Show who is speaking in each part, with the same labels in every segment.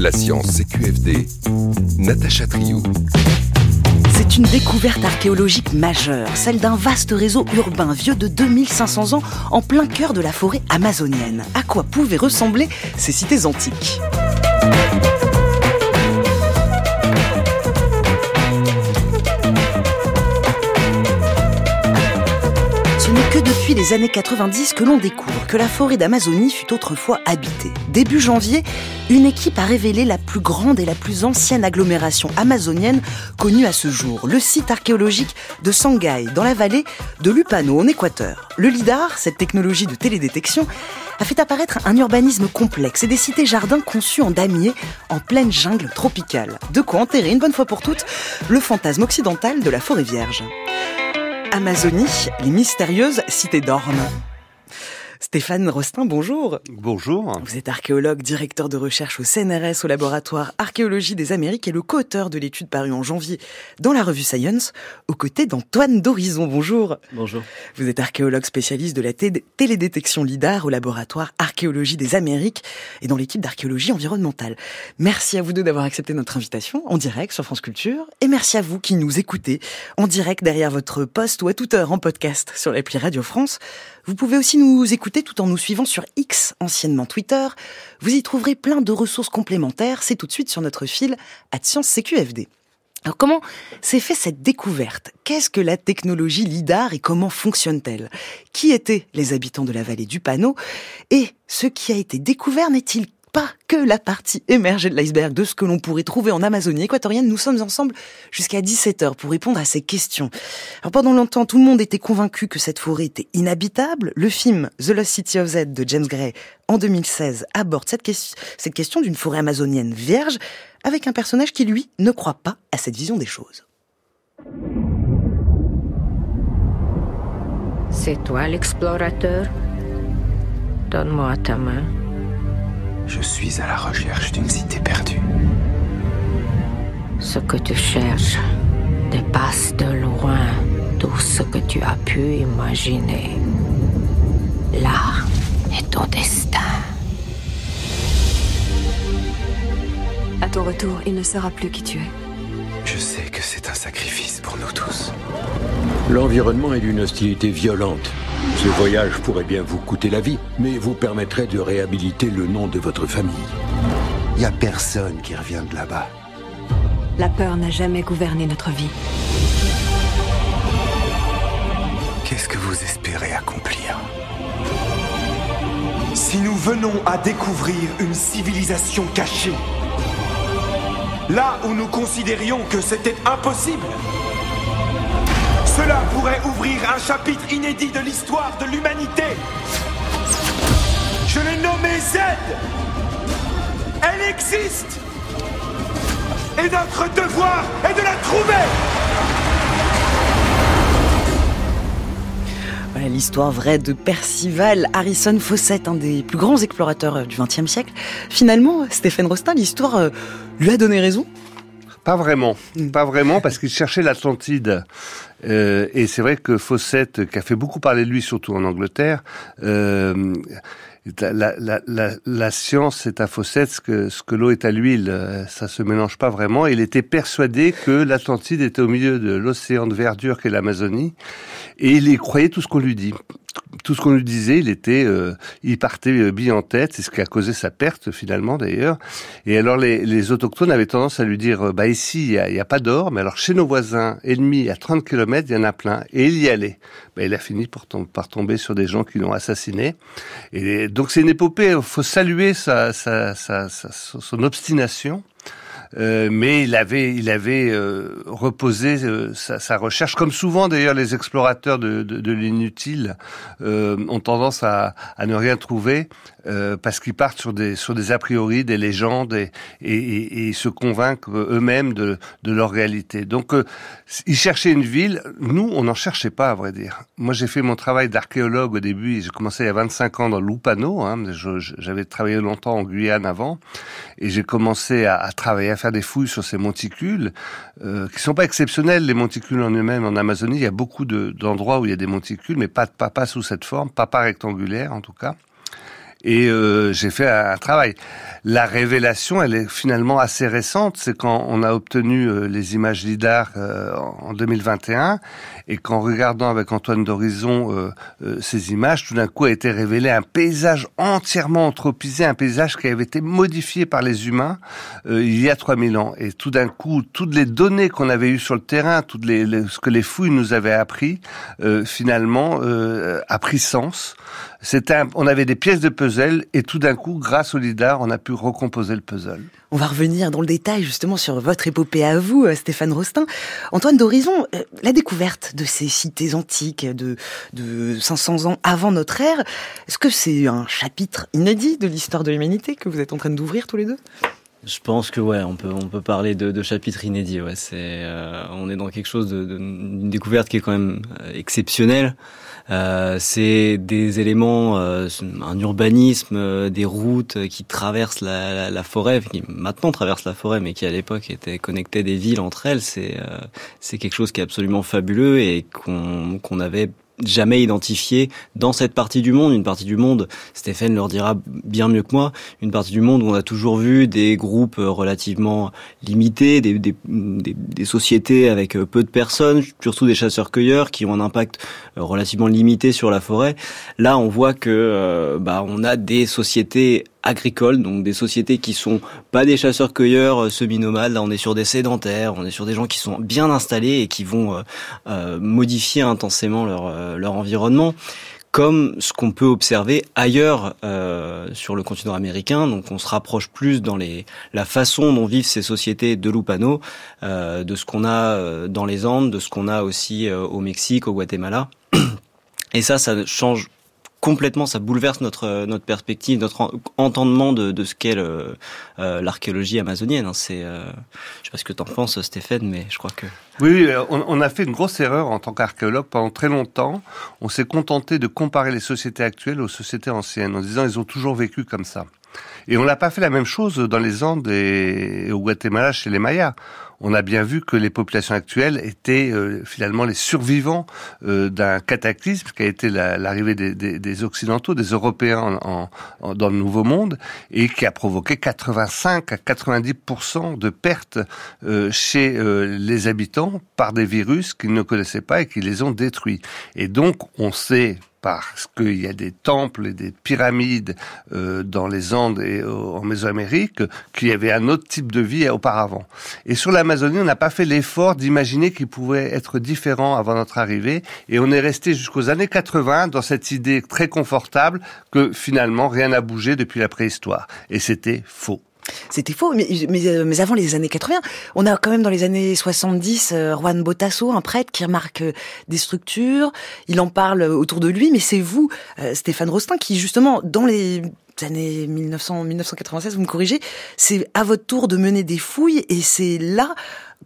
Speaker 1: La science CQFD, Natacha Triou.
Speaker 2: C'est une découverte archéologique majeure, celle d'un vaste réseau urbain vieux de 2500 ans en plein cœur de la forêt amazonienne. À quoi pouvaient ressembler ces cités antiques? Depuis les années 90 que l'on découvre que la forêt d'Amazonie fut autrefois habitée. Début janvier, une équipe a révélé la plus grande et la plus ancienne agglomération amazonienne connue à ce jour, le site archéologique de Sangay, dans la vallée de Lupano, en Équateur. Le LIDAR, cette technologie de télédétection, a fait apparaître un urbanisme complexe et des cités-jardins conçus en damier en pleine jungle tropicale. De quoi enterrer une bonne fois pour toutes le fantasme occidental de la forêt vierge. Amazonie, les mystérieuses cités d'ormes. Stéphane Rostin, bonjour.
Speaker 3: Bonjour.
Speaker 2: Vous êtes archéologue, directeur de recherche au CNRS, au laboratoire Archéologie des Amériques et le co-auteur de l'étude parue en janvier dans la revue Science, aux côtés d'Antoine Dorizon. Bonjour.
Speaker 4: Bonjour.
Speaker 2: Vous êtes archéologue spécialiste de la télédétection LIDAR au laboratoire Archéologie des Amériques et dans l'équipe d'archéologie environnementale. Merci à vous deux d'avoir accepté notre invitation en direct sur France Culture et merci à vous qui nous écoutez en direct derrière votre poste ou à toute heure en podcast sur l'appli Radio France. Vous pouvez aussi nous écouter tout en nous suivant sur X, anciennement Twitter. Vous y trouverez plein de ressources complémentaires. C'est tout de suite sur notre fil à Science CQFD. Alors comment s'est fait cette découverte? Qu'est-ce que la technologie LIDAR et comment fonctionne-t-elle? Qui étaient les habitants de la vallée du Panneau? Et ce qui a été découvert n'est-il pas que la partie émergée de l'iceberg de ce que l'on pourrait trouver en Amazonie équatorienne. Nous sommes ensemble jusqu'à 17h pour répondre à ces questions. Alors pendant longtemps, tout le monde était convaincu que cette forêt était inhabitable. Le film The Lost City of Z de James Gray en 2016 aborde cette, question, cette question d'une forêt amazonienne vierge avec un personnage qui, lui, ne croit pas à cette vision des choses.
Speaker 5: C'est toi l'explorateur? Donne-moi ta main.
Speaker 6: Je suis à la recherche d'une cité perdue.
Speaker 5: Ce que tu cherches dépasse de loin tout ce que tu as pu imaginer. Là est ton destin.
Speaker 7: À ton retour, il ne saura plus qui tu es.
Speaker 6: Je sais que c'est un sacrifice pour nous tous.
Speaker 8: L'environnement est d'une hostilité violente. Ce voyage pourrait bien vous coûter la vie, mais vous permettrait de réhabiliter le nom de votre famille.
Speaker 6: Il n'y a personne qui revient de là-bas.
Speaker 7: La peur n'a jamais gouverné notre vie.
Speaker 6: Qu'est-ce que vous espérez accomplir?
Speaker 9: Si nous venons à découvrir une civilisation cachée, là où nous considérions que c'était impossible, cela pourrait ouvrir un chapitre inédit de l'histoire de l'humanité. Je l'ai nommée Z. Elle existe. Et notre devoir est de la trouver.
Speaker 2: Voilà l'histoire vraie de Percival Harrison Fawcett, un des plus grands explorateurs du XXe siècle. Finalement, Stéphane Rostin, l'histoire euh, lui a donné raison?
Speaker 3: Pas vraiment, pas vraiment, parce qu'il cherchait l'Atlantide. Euh, et c'est vrai que Fawcett, qui a fait beaucoup parler de lui, surtout en Angleterre, euh, la, la, la, la, science est à Fawcett ce que, ce que l'eau est à l'huile. Ça se mélange pas vraiment. Il était persuadé que l'Atlantide était au milieu de l'océan de verdure qu'est l'Amazonie, et il y croyait tout ce qu'on lui dit tout ce qu'on lui disait, il était, euh, il partait euh, bille en tête. C'est ce qui a causé sa perte finalement d'ailleurs. Et alors les, les, autochtones avaient tendance à lui dire, euh, bah ici il y a, y a, pas d'or, mais alors chez nos voisins ennemis à 30 km il y en a plein. Et il y allait. Bah, il a fini par, tom par tomber sur des gens qui l'ont assassiné. Et donc c'est une épopée. Faut saluer sa, sa, sa, son obstination. Euh, mais il avait, il avait euh, reposé euh, sa, recherche, comme souvent d'ailleurs les explorateurs de, l'inutile ont tendance à, ne rien trouver parce qu'ils partent sur des, sur des a priori, des légendes et, et, et, se convainquent eux-mêmes de, de, leur réalité. Donc ils cherchaient une ville, nous on n'en cherchait pas à vrai dire. Moi j'ai fait mon travail d'archéologue au début, j'ai commencé il y a 25 ans dans Lupano, hein, j'avais travaillé longtemps en Guyane avant, et j'ai commencé à, à travailler à faire des fouilles sur ces monticules, euh, qui sont pas exceptionnels, les monticules en eux-mêmes. En Amazonie, il y a beaucoup d'endroits où il y a des monticules, mais pas, pas, pas sous cette forme, pas pas rectangulaire en tout cas. Et euh, j'ai fait un, travail. La révélation, elle est finalement assez récente. C'est quand on a obtenu euh, les images lidar euh, en 2021 et qu'en regardant avec Antoine d'Horizon ces images, tout d'un coup a été révélé un paysage entièrement anthropisé, un paysage qui avait été modifié par les humains il y a 3000 ans. Et tout d'un coup, toutes les données qu'on avait eues sur le terrain, toutes les, ce que les fouilles nous avaient appris, finalement, a pris sens. C'était, on avait des pièces de puzzle et tout d'un coup, grâce au lidar, on a pu recomposer le puzzle.
Speaker 2: On va revenir dans le détail justement sur votre épopée à vous, euh, Stéphane Rostin. Antoine d'Horizon, euh, la découverte de ces cités antiques de, de 500 ans avant notre ère, est-ce que c'est un chapitre inédit de l'histoire de l'humanité que vous êtes en train d'ouvrir tous les deux?
Speaker 4: Je pense que ouais, on peut on peut parler de, de chapitre inédit. Ouais, c'est euh, on est dans quelque chose de, d'une découverte qui est quand même exceptionnelle. Euh, c'est des éléments, euh, un urbanisme, euh, des routes qui traversent la, la, forêt, qui maintenant traversent la forêt, mais qui à l'époque étaient connectées des villes entre elles. C'est c'est quelque chose qui est absolument fabuleux et qu'on qu'on avait jamais identifié dans cette partie du monde, une partie du monde, Stéphane leur dira bien mieux que moi, une partie du monde où on a toujours vu des groupes euh, relativement limités, des, des, des, sociétés avec euh, peu de personnes, surtout des chasseurs-cueilleurs qui ont un impact euh, relativement limité sur la forêt. Là, on voit que bah, on a des sociétés agricoles, donc des sociétés qui sont pas des chasseurs-cueilleurs euh, semi-nomades. Là, on est sur des sédentaires, on est sur des gens qui sont bien installés et qui vont euh, euh, modifier intensément leur, leur environnement comme ce qu'on peut observer ailleurs sur le continent américain. Donc on se rapproche plus dans les, la façon dont vivent ces sociétés de Lupano, de ce qu'on a dans les Andes, de ce qu'on a aussi au Mexique, au Guatemala. Et ça, ça change complètement, ça bouleverse notre euh, notre perspective, notre entendement de, ce qu'est euh, l'archéologie amazonienne. Hein. C'est, euh, je sais pas ce que tu en penses, Stéphane, mais je crois que
Speaker 3: oui, on, on, a fait une grosse erreur en tant qu'archéologue pendant très longtemps. On s'est contenté de comparer les sociétés actuelles aux sociétés anciennes en disant ils ont toujours vécu comme ça. Et on n'a pas fait la même chose dans les Andes et au Guatemala chez les Mayas on a bien vu que les populations actuelles étaient euh, finalement les survivants euh, d'un cataclysme qui a été l'arrivée des, Occidentaux, des Européens en, dans le Nouveau Monde, et qui a provoqué 85 à 90% de pertes euh, chez les habitants par des virus qu'ils ne connaissaient pas et qui les ont détruits. Et donc, on sait parce qu'il y a des temples et des pyramides euh, dans les Andes et en Mésoamérique, qu'il y avait un autre type de vie auparavant. Et sur l'Amazonie, on n'a pas fait l'effort d'imaginer qu'il pouvait être différent avant notre arrivée, et on est resté jusqu'aux années 80 dans cette idée très confortable que finalement rien n'a bougé depuis la préhistoire. Et c'était faux.
Speaker 2: C'était faux, mais, mais, mais, avant les années 80, on a quand même dans les années 70 euh, Juan Botasso, un prêtre qui remarque euh, des structures, il en parle autour de lui, mais c'est vous, euh, Stéphane Rostin, qui justement dans les années 1900, 1996, vous me corrigez, c'est à votre tour de mener des fouilles et c'est là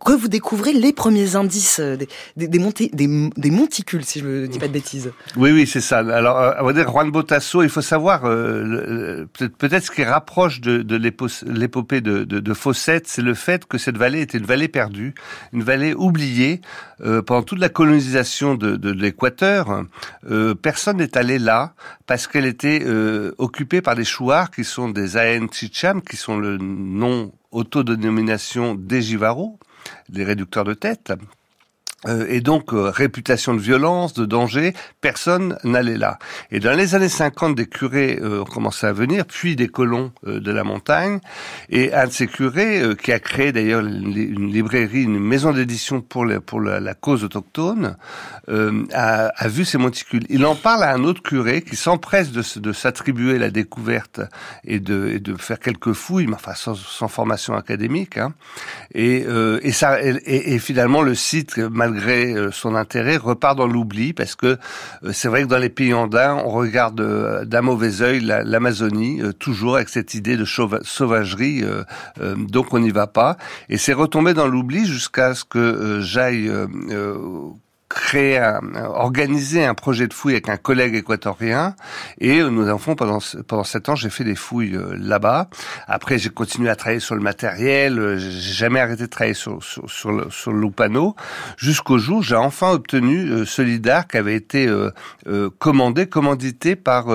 Speaker 2: que vous découvrez les premiers indices euh, des, des, des, des, monticules, si je ne dis pas de bêtises.
Speaker 3: Oui, oui, c'est ça. Alors, euh, on va dire Juan Botasso, il faut savoir, euh, peut-être ce qui rapproche de, de l'épopée de, de, de Fossette, c'est le fait que cette vallée était une vallée perdue, une vallée oubliée. pendant toute la colonisation de, de l'Équateur, personne n'est allé là parce qu'elle était occupée par des chouars qui sont des Aen Chicham, qui sont le nom autodénomination des Jivaro, les réducteurs de tête, et donc euh, réputation de violence, de danger, personne n'allait là. Et dans les années 50, des curés euh, ont commencé à venir, puis des colons de la montagne, et un de ces curés, qui a créé d'ailleurs une, librairie, une maison d'édition pour, pour la, cause autochtone, a, a, vu ces monticules. Il en parle à un autre curé qui s'empresse de, de s'attribuer la découverte et de, et de faire quelques fouilles, mais enfin sans, sans formation académique, hein. et, et, ça, et, et finalement le site, malgré malgré euh, son intérêt, repart dans l'oubli parce que euh, c'est vrai que dans les pays andins, on regarde euh, d'un mauvais œil l'Amazonie, toujours avec cette idée de sauvagerie, donc on n'y va pas. Et c'est retombé dans l'oubli jusqu'à ce que j'aille créé, un, organisé un projet de fouille avec un collègue équatorien et nous avons pendant pendant sept ans, j'ai fait des fouilles là-bas. Après, j'ai continué à travailler sur le matériel. J'ai jamais arrêté de travailler sur sur sur le, sur le Lupano jusqu'au jour où j'ai enfin obtenu ce lidar qui avait été commandé, commandité par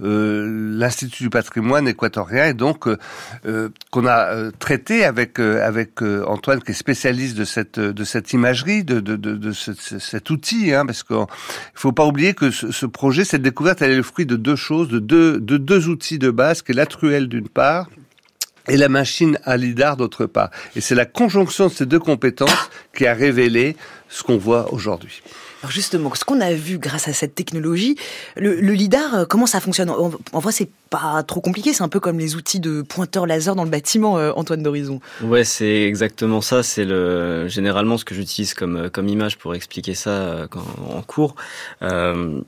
Speaker 3: l'Institut du patrimoine équatorien et donc qu'on a traité avec avec Antoine qui est spécialiste de cette de cette imagerie, de de, de, de ce, outil, hein, parce qu'il faut pas oublier que ce, ce, projet, cette découverte, elle est le fruit de deux choses, de deux de deux outils de base, qui est la truelle d'une part et la machine à lidar d'autre part. Et c'est la conjonction de ces deux compétences qui a révélé ce qu'on voit aujourd'hui.
Speaker 2: Alors justement, ce qu'on a vu grâce à cette technologie, le, le lidar, euh, comment ça fonctionne? En, en vrai, c'est pas trop compliqué. C'est un peu comme les outils de pointeur laser dans le bâtiment, euh, Antoine d'Horizon.
Speaker 4: Ouais, c'est exactement ça. C'est le généralement ce que j'utilise comme euh, comme image pour expliquer ça quand, en cours. Euh,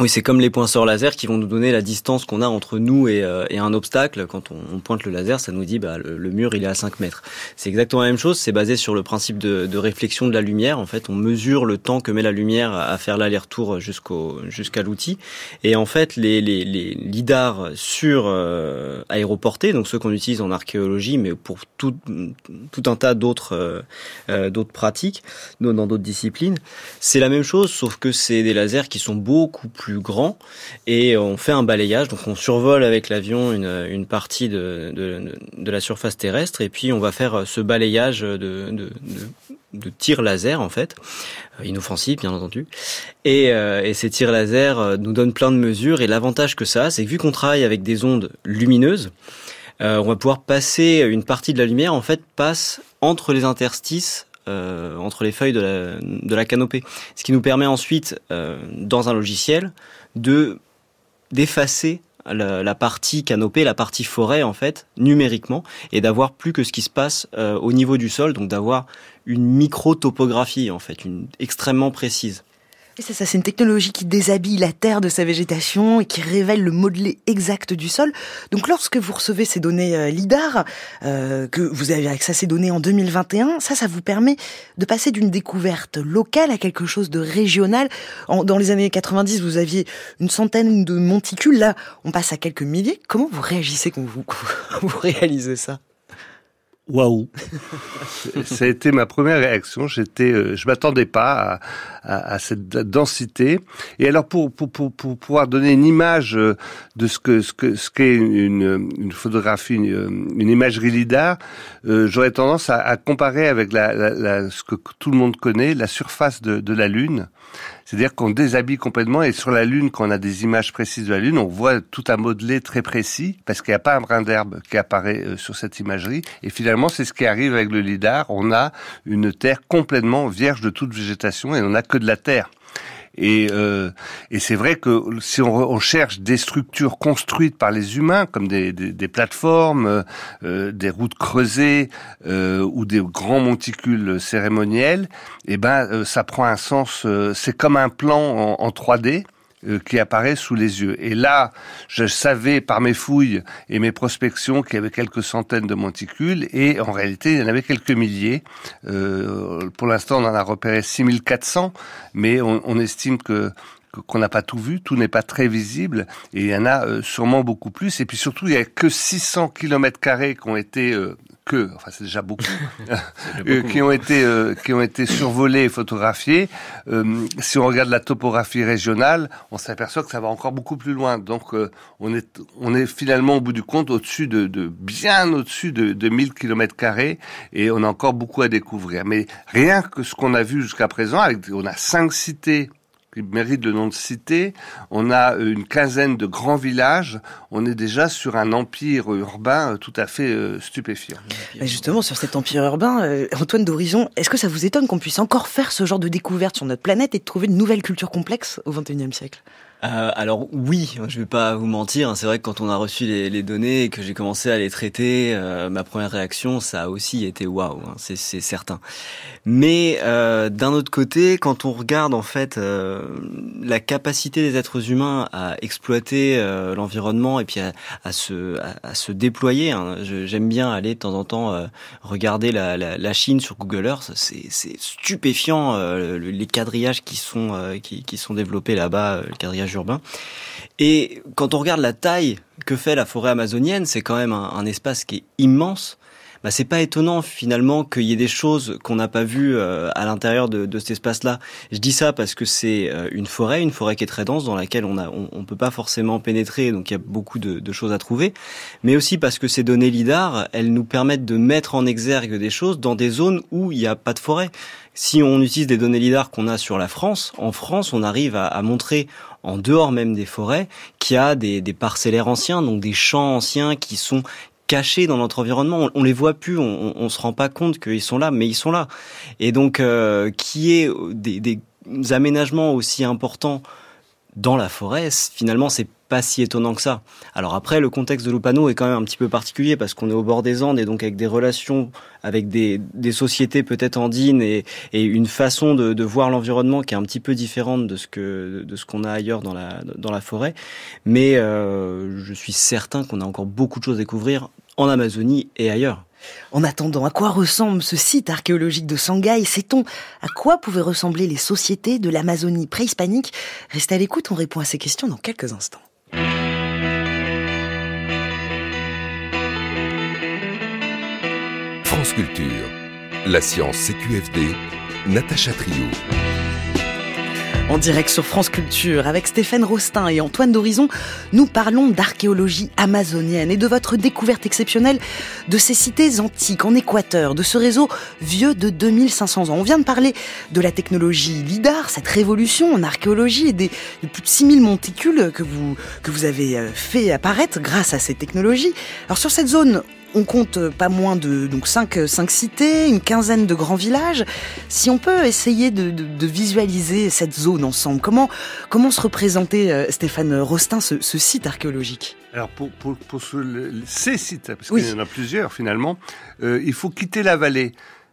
Speaker 4: oui, c'est comme les pointeurs laser qui vont nous donner la distance qu'on a entre nous et, euh, et, un obstacle. Quand on, on, pointe le laser, ça nous dit bah, le, le, mur il est à 5 mètres. C'est exactement la même chose. C'est basé sur le principe de, de, réflexion de la lumière. En fait, on mesure le temps que met la lumière à faire l'aller-retour jusqu'au jusqu'à l'outil. Et en fait, les, les, les lidars sur euh, aéroportés, donc ceux qu'on utilise en archéologie, mais pour tout, tout un tas d'autres euh, euh d'autres pratiques, dans d'autres disciplines, c'est la même chose, sauf que c'est des lasers qui sont beaucoup plus plus grand et on fait un balayage. Donc on survole avec l'avion une, partie de, la surface terrestre et puis on va faire ce balayage de, de, tirs laser en fait, inoffensifs bien entendu. Et, euh, et ces tirs laser euh, nous donnent plein de mesures et l'avantage que ça a, c'est que vu qu'on travaille avec des ondes lumineuses, euh, on va pouvoir passer une partie de la lumière en fait passe entre les interstices euh, entre les feuilles de la, canopée. Ce qui nous permet ensuite, euh, dans un logiciel, de d'effacer la, la, partie canopée, la partie forêt en fait, numériquement, et d'avoir plus que ce qui se passe euh, au niveau du sol, donc d'avoir une micro-topographie en fait, une extrêmement précise.
Speaker 2: C'est ça, c'est une technologie qui déshabille la terre de sa végétation et qui révèle le modelé exact du sol. Donc lorsque vous recevez ces données euh, LIDAR, euh, que vous avez accès à ces données en 2021, ça, ça vous permet de passer d'une découverte locale à quelque chose de régional. En, dans les années 90, vous aviez une centaine de monticules. Là, on passe à quelques milliers. Comment vous réagissez quand vous, quand vous réalisez ça?
Speaker 3: Waouh Ça a été ma première réaction. J'étais, euh, je m'attendais pas à, à, à, cette densité. Et alors, pour, pour, pour, pour, pouvoir donner une image euh, de ce que ce que ce qu'est une, une photographie, une, une imagerie lidar, euh, j'aurais tendance à, à, comparer avec la, la, la, ce que tout le monde connaît, la surface de, de la Lune. C'est-à-dire qu'on déshabille complètement et sur la Lune, quand on a des images précises de la Lune, on voit tout un modelé très précis parce qu'il n'y a pas un brin d'herbe qui apparaît euh, sur cette imagerie. Et finalement, c'est ce qui arrive avec le lidar. On a une terre complètement vierge de toute végétation et on n'a que de la terre. Et, euh, et c'est vrai que si on, on, cherche des structures construites par les humains, comme des, des, des plateformes, euh, des routes creusées euh, ou des grands monticules cérémoniels, eh ben euh, ça prend un sens. Euh, c'est comme un plan en, en 3D euh, qui apparaît sous les yeux. Et là, je savais par mes fouilles et mes prospections qu'il y avait quelques centaines de monticules et en réalité, il y en avait quelques milliers. Euh, pour l'instant, on en a repéré 6400, mais on, estime que qu'on n'a pas tout vu, tout n'est pas très visible, et il y en a euh, sûrement beaucoup plus. Et puis surtout, il y a que 600 kilomètres carrés qui ont été euh, que, enfin c'est déjà beaucoup, beaucoup. qui ont été euh, qui ont été survolés et photographiés. Euh, si on regarde la topographie régionale, on s'aperçoit que ça va encore beaucoup plus loin. Donc euh, on est on est finalement au bout du compte au-dessus de, de, bien au-dessus de, de 1000 kilomètres carrés et on a encore beaucoup à découvrir. Mais rien que ce qu'on a vu jusqu'à présent, avec, on a cinq cités qui mérite le nom de cité. On a une quinzaine de grands villages. On est déjà sur un empire urbain tout à fait euh, stupéfiant.
Speaker 2: Et justement, sur cet empire urbain, euh, Antoine d'Horizon, est-ce que ça vous étonne qu'on puisse encore faire ce genre de découverte sur notre planète et de trouver une nouvelle culture complexe au XXIe siècle?
Speaker 4: Euh, alors oui, je vais pas vous mentir. Hein, c'est vrai que quand on a reçu les, les données et que j'ai commencé à les traiter, euh, ma première réaction, ça a aussi été waouh, hein, c'est certain. Mais euh, d'un autre côté, quand on regarde en fait euh, la capacité des êtres humains à exploiter euh, l'environnement et puis à, à se, à, se déployer, hein, j'aime bien aller de temps en temps regarder la, la, la, Chine sur Google Earth. C'est stupéfiant les quadrillages qui sont qui, qui sont développés là-bas, le quadrillage Et quand on regarde la taille que fait la forêt amazonienne, c'est quand même un espace qui est immense bah, c'est pas étonnant finalement qu'il y ait des choses qu'on n'a pas vues euh, à l'intérieur de, de, cet espace-là. Je dis ça parce que c'est euh, une forêt, une forêt qui est très dense, dans laquelle on a, on, on peut pas forcément pénétrer, donc il y a beaucoup de, de, choses à trouver, mais aussi parce que ces données lidar, elles nous permettent de mettre en exergue des choses dans des zones où il n'y a pas de forêt. Si on utilise des données lidar qu'on a sur la France, en France, on arrive à, à montrer en dehors même des forêts, qu'il y a des, des parcellaires anciens, donc des champs anciens qui sont cachés dans notre environnement. On, les voit plus, on, on, se rend pas compte qu'ils sont là, mais ils sont là. Et donc, euh, qui est des, des aménagements aussi importants dans la forêt, finalement, c'est pas si étonnant que ça. Alors après, le contexte de Lupano est quand même un petit peu particulier parce qu'on est au bord des Andes et donc avec des relations avec des, des sociétés peut-être andines et, une façon de, de voir l'environnement qui est un petit peu différente de ce que de ce qu'on a ailleurs dans la dans la forêt. Mais euh, je suis certain qu'on a encore beaucoup de choses à découvrir en Amazonie et ailleurs.
Speaker 2: En attendant, à quoi ressemble ce site archéologique de Shanghai? Sait-on à quoi pouvaient ressembler les sociétés de l'Amazonie préhispanique? Restez à l'écoute, on répond à ces questions dans quelques instants.
Speaker 1: Culture, la science CQFD, Natacha Trio.
Speaker 2: En direct sur France Culture, avec Stéphane Rostin et Antoine d'Horizon, nous parlons d'archéologie amazonienne et de votre découverte exceptionnelle de ces cités antiques en Équateur, de ce réseau vieux de 2500 ans. On vient de parler de la technologie LIDAR, cette révolution en archéologie et des, des plus de 6000 monticules que vous, que vous avez euh, fait apparaître grâce à ces technologies. Alors sur cette zone, on compte pas moins de donc cinq, cinq cités, une quinzaine de grands villages. Si on peut essayer de, de, de visualiser cette zone ensemble, comment comment se représenter euh, Stéphane Rostin ce, ce site archéologique?
Speaker 3: Alors pour, pour, pour ce, ces sites, parce oui. qu'il y en a plusieurs finalement, euh, il faut quitter la vallée.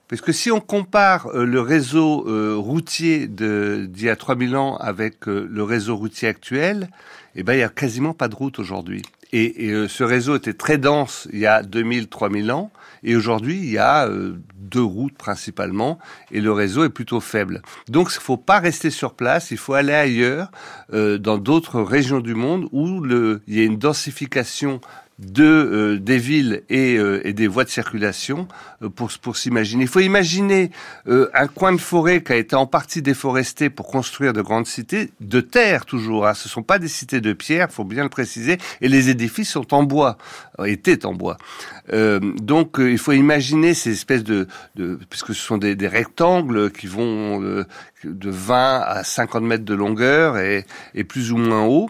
Speaker 3: Parce que si on compare euh, le réseau euh, routier d'il y a 3000 ans avec euh, le réseau routier actuel, eh ben, il y a quasiment pas de route aujourd'hui. Et, euh, ce réseau était très dense il y a 2000, 3000 ans. Et aujourd'hui, il y a euh, deux routes principalement. Et le réseau est plutôt faible. Donc, il ne faut pas rester sur place. Il faut aller ailleurs, euh, dans d'autres régions du monde où il y a une densification de euh, des villes et, euh, et, des voies de circulation euh, pour pour s'imaginer. Il faut imaginer euh, un coin de forêt qui a été en partie déforesté pour construire de grandes cités de terre toujours. Hein. Ce sont pas des cités de pierre, faut bien le préciser. Et les édifices sont en bois, étaient en bois. donc il faut imaginer ces espèces de, de puisque ce sont des, des rectangles qui vont de 20 à 50 mètres de longueur et, et plus ou moins haut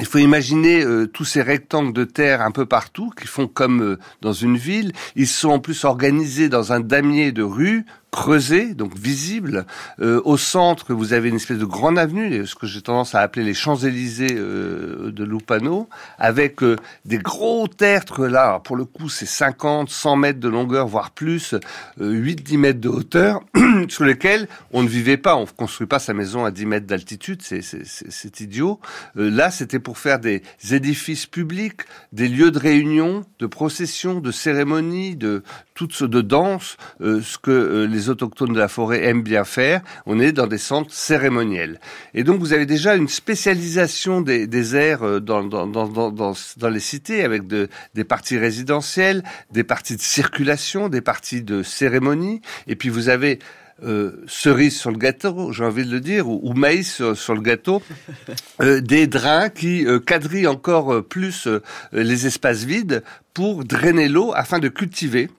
Speaker 3: il faut imaginer euh, tous ces rectangles de terre un peu partout qui font comme euh, dans une ville. Ils sont en plus organisés dans un damier de rues creusé, donc visible. Euh, au centre, vous avez une espèce de grande avenue, ce que j'ai tendance à appeler les Champs-Élysées euh, de Lupano, avec euh, des gros tertres là. Pour le coup, c'est 50, 100 mètres de longueur, voire plus, 8-10 mètres de hauteur, sur lesquels on ne vivait pas. On ne construit pas sa maison à 10 mètres d'altitude, c'est idiot. là, c'était pour faire des édifices publics, des lieux de réunion, de procession, de cérémonies, de toutes sortes de danse, ce que les les autochtones de la forêt aiment bien faire. On est dans des centres cérémoniels. Et donc vous avez déjà une spécialisation des, des aires dans, dans, dans, dans, dans les cités avec de, des parties résidentielles, des parties de circulation, des parties de cérémonie. Et puis vous avez euh, cerise sur le gâteau, j'ai envie de le dire, ou, ou maïs sur, sur, le gâteau, euh, des drains qui euh, quadrillent encore euh, plus euh, les espaces vides pour drainer l'eau afin de cultiver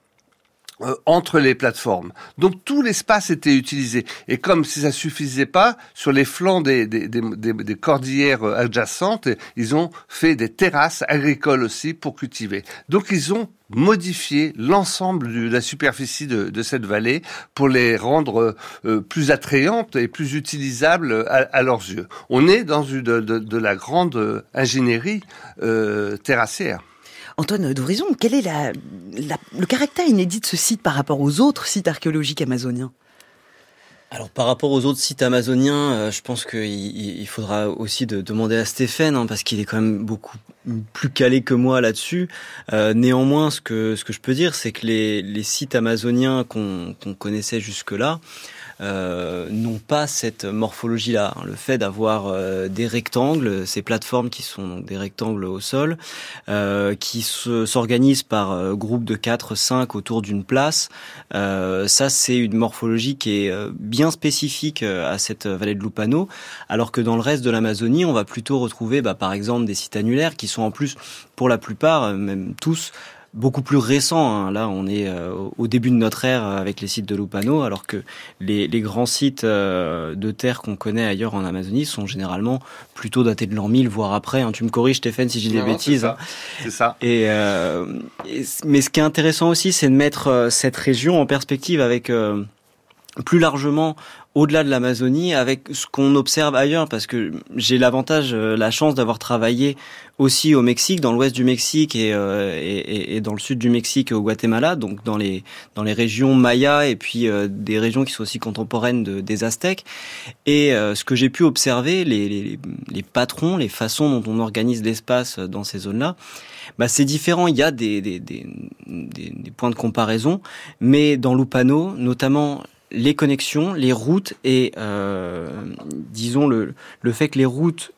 Speaker 3: euh, entre les plateformes. Donc tout l'espace était utilisé. Et comme si ça suffisait pas, sur les flancs des, des, des, des, cordillères euh, adjacentes, ils ont fait des terrasses agricoles aussi pour cultiver. Donc ils ont modifié l'ensemble de la superficie de, de, cette vallée pour les rendre euh, plus attrayantes et plus utilisables à, à, leurs yeux. On est dans une, de, de, la grande ingénierie euh, terrassière.
Speaker 2: Antoine d'Horizon, quel est le caractère inédit de ce site par rapport aux autres sites archéologiques amazoniens?
Speaker 4: Alors par rapport aux autres sites amazoniens, euh, je pense qu'il il faudra aussi de, demander à Stéphane, hein, parce qu'il est quand même beaucoup plus calé que moi là-dessus. Euh, néanmoins, ce que, je peux dire, c'est que les sites amazoniens qu'on connaissait jusque-là, euh, n'ont pas cette morphologie-là. Le fait d'avoir euh, des rectangles, ces plateformes qui sont des rectangles au sol, euh, qui s'organisent par euh, groupe de 4-5 autour d'une place, euh, ça c'est une morphologie qui est bien spécifique à cette vallée de Lupano, alors que dans le reste de l'Amazonie, on va plutôt retrouver bah, par exemple des sites annulaires qui sont en plus, pour la plupart, même tous, beaucoup plus récent. Hein. Là, on est euh, au début de notre ère avec les sites de Lupano, alors que les, les grands sites euh, de terre qu'on connaît ailleurs en Amazonie sont généralement plutôt datés de l'an 1000, voire après. Hein. Tu me corriges, Stéphane, si j'ai des bêtises.
Speaker 3: C'est ça.
Speaker 4: Et, euh, mais ce qui est intéressant aussi, c'est de mettre cette région en perspective avec plus largement au-delà de l'Amazonie avec ce qu'on observe ailleurs parce que j'ai l'avantage la chance d'avoir travaillé aussi au Mexique, dans l'ouest du Mexique euh, et, et, et, dans le sud du Mexique au Guatemala, donc dans les dans les régions mayas et puis euh, des régions qui sont aussi contemporaines de, des Aztèques. Et euh, ce que j'ai pu observer, les, les, les, patrons, les façons dont on organise l'espace dans ces zones-là, bah, c'est différent. Il y a des, des, des, des, points de comparaison, mais dans Lupano, notamment les connexions, les routes et disons le, le fait que les routes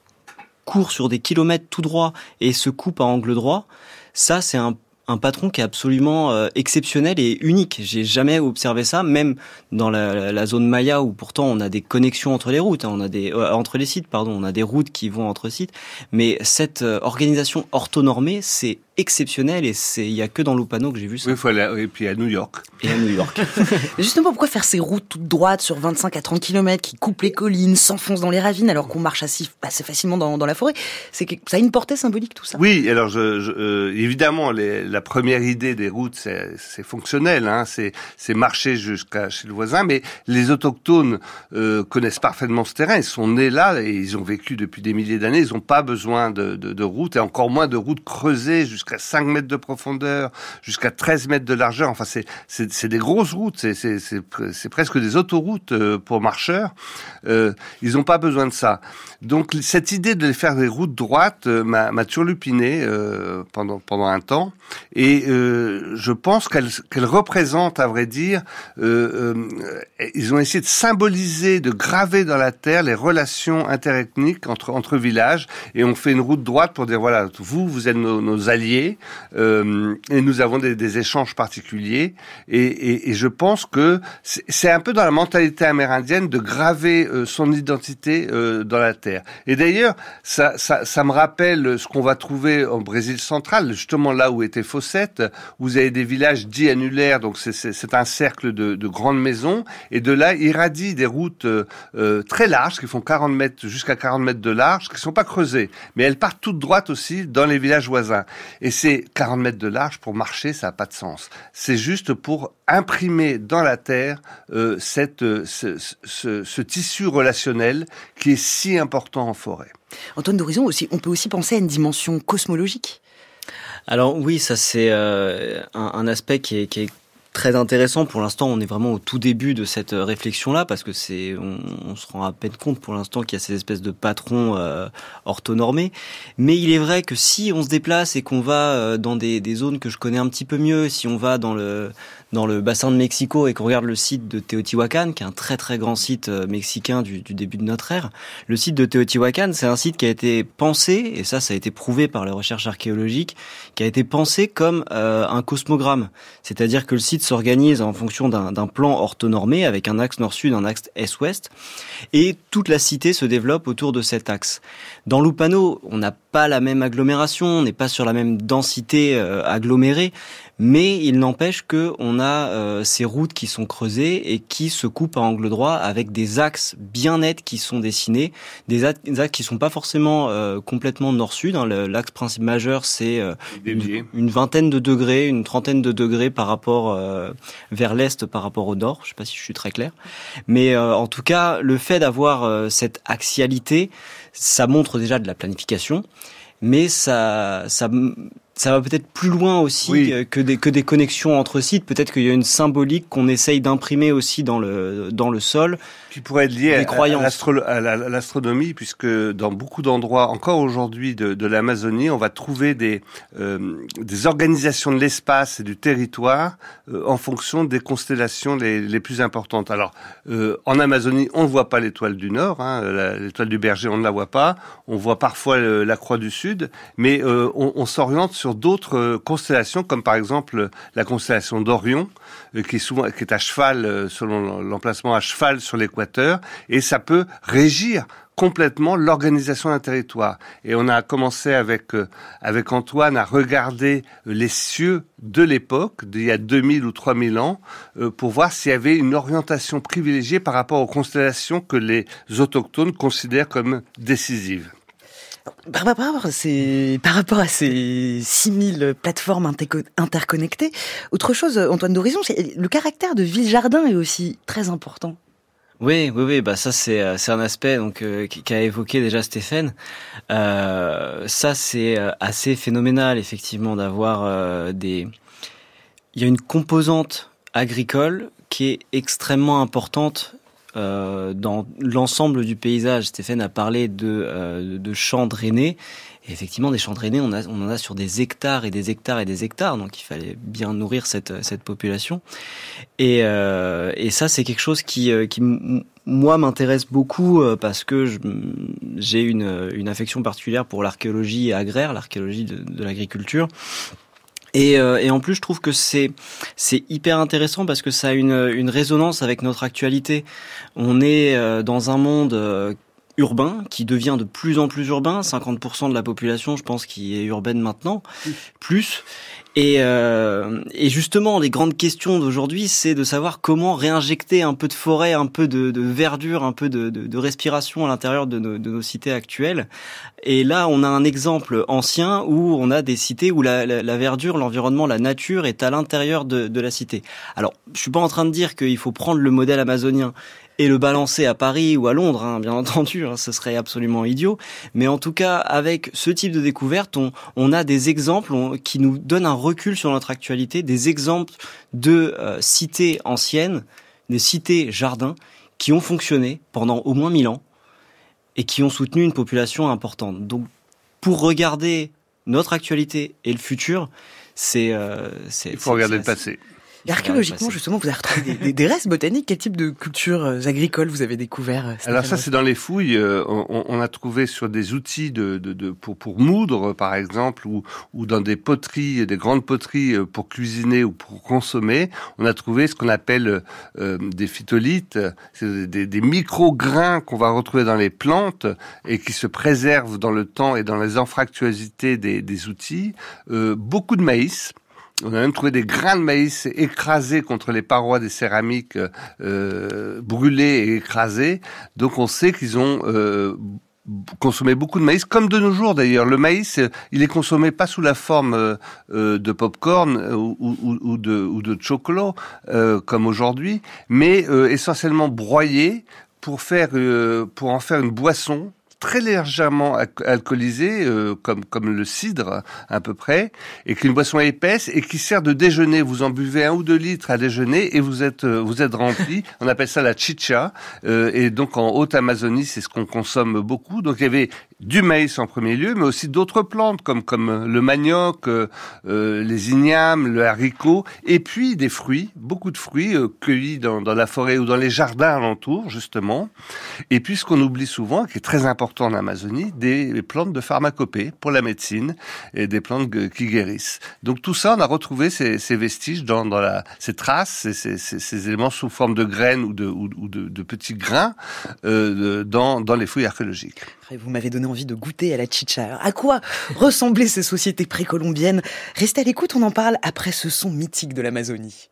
Speaker 4: court sur des kilomètres tout droit et se coupe à angle droit, ça c'est un un patron qui est absolument euh, exceptionnel et unique. J'ai jamais observé ça, même dans la, la, zone Maya où pourtant on a des connexions entre les routes, hein, on a des euh, entre les sites, pardon, on a des routes qui vont entre sites. Mais cette euh, organisation orthonormée, c'est exceptionnel et c'est il y a que dans Lupano que j'ai vu ça.
Speaker 3: Oui, faut aller, et puis à New York.
Speaker 4: Et à New York.
Speaker 2: Justement, pourquoi faire ces routes toutes droites sur 25 à 30 km qui coupent les collines, s'enfoncent dans les ravines alors qu'on marche assez, assez facilement dans, dans la forêt? C'est que ça a une portée symbolique tout ça.
Speaker 3: Oui, alors je, je évidemment les la première idée des routes, c'est fonctionnel, hein, c'est marcher jusqu'à chez le voisin, mais les autochtones euh, connaissent parfaitement ce terrain, ils sont nés là et ils ont vécu depuis des milliers d'années, ils n'ont pas besoin de, de, de routes et encore moins de routes creusées jusqu'à 5 mètres de profondeur, jusqu'à 13 mètres de largeur, enfin c'est des grosses routes, c'est presque des autoroutes euh, pour marcheurs, euh, ils n'ont pas besoin de ça. Donc cette idée de faire des routes droites euh, m'a turlupiné pendant pendant un temps. Et je pense qu'elle qu'elle représente à vrai dire ils ont essayé de symboliser de graver dans la terre les relations interethniques entre entre villages. Et on fait une route droite pour dire voilà vous vous êtes nos alliés et nous avons des, échanges particuliers et, je pense que c'est un peu dans la mentalité amérindienne de graver son identité dans la terre. Et d'ailleurs, ça, ça, ça, me rappelle ce qu'on va trouver au Brésil central, justement là où était Fossette, vous avez des villages dits annulaires, donc c'est un cercle de, de, grandes maisons, et de là irradient des routes euh, très larges, qui font 40 mètres, jusqu'à 40 mètres de large, qui sont pas creusées, mais elles partent toutes droites aussi dans les villages voisins. Et c'est 40 mètres de large pour marcher, ça n'a pas de sens. C'est juste pour imprimer dans la terre euh, cette, ce, ce, ce tissu relationnel qui est si important en forêt.
Speaker 2: Antoine d'Horizon, aussi, on peut aussi penser à une dimension cosmologique?
Speaker 4: Alors oui, ça c'est euh, un, un, aspect qui est, qui est très intéressant. Pour l'instant, on est vraiment au tout début de cette euh, réflexion-là, parce que c'est, on, se rend à peine compte pour l'instant qu'il y a ces espèces de patrons euh, orthonormés. Mais il est vrai que si on se déplace et qu'on va euh, dans des, zones que je connais un petit peu mieux, si on va dans le dans le bassin de Mexico et qu'on regarde le site de Teotihuacan, qui est un très très grand site euh, mexicain du, début de notre ère, le site de Teotihuacan, c'est un site qui a été pensé, et ça, ça a été prouvé par les recherches archéologiques, qui a été pensé comme euh, un cosmogramme. C'est-à-dire que le site s'organise en fonction d'un plan orthonormé avec un axe nord-sud, un axe est-ouest, et toute la cité se développe autour de cet axe. Dans Lupano, on n'a pas la même agglomération, on n'est pas sur la même densité euh, agglomérée, mais il n'empêche que on a euh, ces routes qui sont creusées et qui se coupent à angle droit avec des axes bien nets qui sont dessinés, des axes, qui sont pas forcément euh, complètement nord-sud. Hein. L'axe principal majeur, c'est euh, une, vingtaine de degrés, une trentaine de degrés par rapport vers l'est, par rapport au nord. Je sais pas si je suis très clair, mais en tout cas, le fait d'avoir cette axialité, ça montre déjà de la planification mais ça, ça, ça va peut-être plus loin aussi que, des, que des connexions entre sites. Peut-être qu'il y a une symbolique qu'on essaye d'imprimer aussi dans le, dans le sol.
Speaker 3: Qui pourrait être lié à, l'astronomie, puisque dans beaucoup d'endroits, encore aujourd'hui de, de l'Amazonie, on va trouver des, euh, des organisations de l'espace et du territoire euh, en fonction des constellations les, les plus importantes. Alors, euh, en Amazonie, on ne voit pas l'étoile du Nord, hein, l'étoile du Berger, on ne la voit pas. On voit parfois la Croix du Sud, mais on, on s'oriente sur d'autres euh, constellations, comme par exemple la constellation d'Orion, euh, qui est souvent qui est à cheval euh, selon l'emplacement à cheval sur l'équateur, et ça peut régir complètement l'organisation d'un territoire. Et on a commencé avec avec Antoine à regarder les cieux de l'époque, d'il y a 2000 ou 3000 ans, pour voir s'il y avait une orientation privilégiée par rapport aux constellations que les autochtones considèrent comme décisives.
Speaker 2: Par rapport, à ces, par rapport à ces 6000 plateformes interconnectées, autre chose, Antoine d'Horizon, le caractère de ville-jardin est aussi très important.
Speaker 4: Oui, oui, oui, bah ça c'est euh, un aspect donc euh, qu'a évoqué déjà Stéphane. Euh, ça c'est euh, assez phénoménal effectivement d'avoir des. Il y a une composante agricole qui est extrêmement importante euh, dans l'ensemble du paysage. Stéphane a parlé de, euh, de champs drainés. Effectivement, des champs drainés, on, en a sur des hectares et des hectares et des hectares. Donc, il fallait bien nourrir cette, cette population. Et, euh, ça, c'est quelque chose qui, qui moi, m'intéresse beaucoup parce que j'ai une, une affection particulière pour l'archéologie agraire, l'archéologie de l'agriculture. Et, euh, et, en plus, je trouve que c'est c'est hyper intéressant parce que ça a une, une résonance avec notre actualité. On est euh, dans un monde euh, urbain qui devient de plus en plus urbain. 50% de la population, je pense, qui est urbaine maintenant, plus. Et, euh, et, justement, les grandes questions d'aujourd'hui, c'est de savoir comment réinjecter un peu de forêt, un peu de, de verdure, un peu de, de, de respiration à l'intérieur de, de, nos cités actuelles. Et là, on a un exemple ancien où on a des cités où la, la, la verdure, l'environnement, la nature est à l'intérieur de, la cité. Alors, je suis pas en train de dire qu'il faut prendre le modèle amazonien et le balancer à Paris ou à Londres, hein, bien entendu, hein, ce serait absolument idiot. Mais en tout cas, avec ce type de découverte, on, on a des exemples qui nous donnent un recul sur notre actualité, des exemples de euh, cités anciennes, des cités jardins qui ont fonctionné pendant au moins mille ans et qui ont soutenu une population importante. Donc, pour regarder notre actualité et le futur, c'est... Euh,
Speaker 3: Il faut regarder le passé.
Speaker 2: Et archéologiquement, justement, vous avez retrouvé des, des, restes botaniques. Quel type de cultures euh, agricoles vous avez découvert euh,
Speaker 3: Alors ça, c'est dans les fouilles. Euh, on, on, a trouvé sur des outils de, de, de, pour, pour moudre, par exemple, ou, ou dans des poteries, des grandes poteries pour cuisiner ou pour consommer. On a trouvé ce qu'on appelle euh, des phytolithes, des, des micro-grains qu'on va retrouver dans les plantes et qui se préservent dans le temps et dans les anfractuosités des, des outils. Euh, beaucoup de maïs. On a même trouvé des grains de maïs écrasés contre les parois des céramiques euh, brûlées et écrasées. Donc on sait qu'ils ont euh, consommé beaucoup de maïs, comme de nos jours d'ailleurs. Le maïs, il est consommé pas sous la forme euh, euh de popcorn ou, ou, de, ou de chocolat euh, comme aujourd'hui, mais euh, essentiellement broyé pour faire pour en faire une boisson très légèrement alcoolisé, euh, comme comme le cidre à peu près, et qu'une boisson épaisse et qui sert de déjeuner. Vous en buvez un ou deux litres à déjeuner et vous êtes euh, vous êtes rempli. On appelle ça la chicha. Euh, et donc en haute Amazonie, c'est ce qu'on consomme beaucoup. Donc il y avait du maïs en premier lieu, mais aussi d'autres plantes comme comme le manioc, les ignames, le haricot, et puis des fruits, beaucoup de fruits cueillis dans, dans la forêt ou dans les jardins alentours justement. Et puis ce qu'on oublie souvent, qui est très important en Amazonie, des plantes de pharmacopée pour la médecine et des plantes qui guérissent. Donc tout ça, on a retrouvé ces, vestiges dans, la, ces traces, ces, éléments sous forme de graines ou de petits grains euh, dans, dans les fouilles archéologiques.
Speaker 2: Vous m'avez donné envie de goûter à la chicha. à quoi ressemblaient ces sociétés précolombiennes? Restez à l'écoute, on en parle après ce son mythique de l'Amazonie.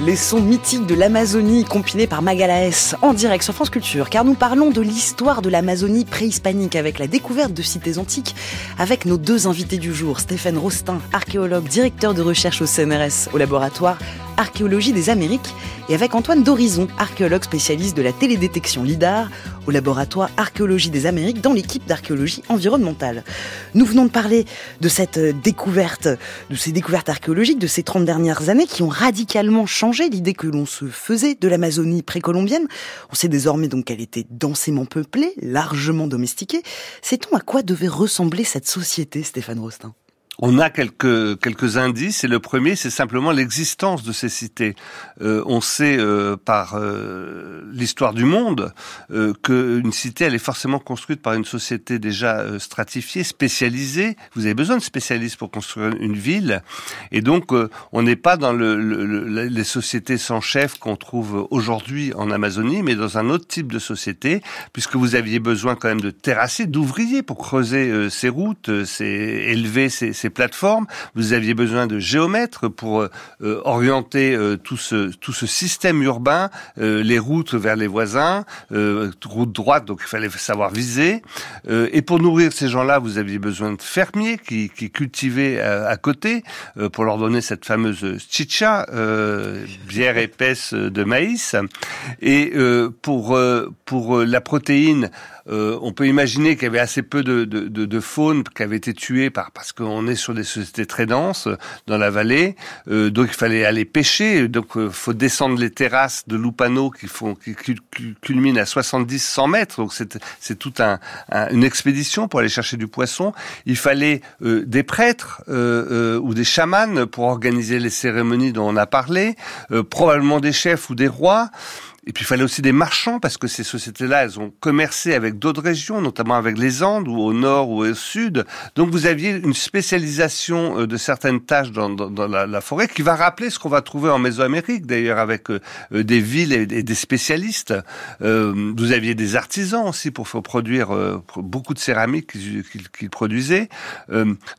Speaker 2: Les sons mythiques de l'Amazonie compilés par Magalaes en direct sur France Culture, car nous parlons de l'histoire de l'Amazonie préhispanique avec la découverte de cités antiques, avec nos deux invités du jour, Stéphane Rostin, archéologue, directeur de recherche au CNRS, au laboratoire Archéologie des Amériques, et avec Antoine Dorison, archéologue spécialiste de la télédétection LIDAR au laboratoire Archéologie des Amériques dans l'équipe d'archéologie environnementale. Nous venons de parler de cette découverte, de ces découvertes archéologiques de ces 30 dernières années qui ont radicalement changé l'idée que l'on se faisait de l'Amazonie précolombienne. On sait désormais donc qu'elle était densément peuplée, largement domestiquée. Sait-on à quoi devait ressembler cette société, Stéphane Rostin?
Speaker 3: On a quelques quelques indices et le premier c'est simplement l'existence de ces cités. Euh, on sait euh, par euh, l'histoire du monde euh, qu'une cité elle est forcément construite par une société déjà stratifiée, spécialisée. Vous avez besoin de spécialistes pour construire une ville et donc on n'est pas dans le, les sociétés sans chef qu'on trouve aujourd'hui en Amazonie, mais dans un autre type de société puisque vous aviez besoin quand même de terrassiers, d'ouvriers pour creuser ces routes, ces élever ces, ces plateformes. Vous aviez besoin de géomètres pour euh, euh, orienter euh, tout ce tout ce système urbain, les routes vers les voisins, route droite, donc il fallait savoir viser. et pour nourrir ces gens-là, vous aviez besoin de fermiers qui, qui cultivaient à, côté pour leur donner cette fameuse chicha, bière épaisse de maïs. Et pour pour la protéine, on peut imaginer qu'il y avait assez peu de, de, de, faune qui avait été tuée par parce qu'on est sur des sociétés très denses dans la vallée, euh, donc il fallait aller pêcher, donc il euh, faut descendre les terrasses de Lupano qui font qui culminent à 70-100 mètres, donc c'est toute un, une expédition pour aller chercher du poisson. Il fallait euh, des prêtres ou des chamans pour organiser les cérémonies dont on a parlé, probablement des chefs ou des rois. Et puis il fallait aussi des marchands parce que ces sociétés-là, elles ont commercé avec d'autres régions, notamment avec les Andes ou au nord ou au sud. Donc vous aviez une spécialisation euh, de certaines tâches dans, la, forêt qui va rappeler ce qu'on va trouver en Mésoamérique d'ailleurs avec euh, euh, des villes et, des spécialistes. Vous aviez des artisans aussi pour produire beaucoup de céramique qu'ils produisaient.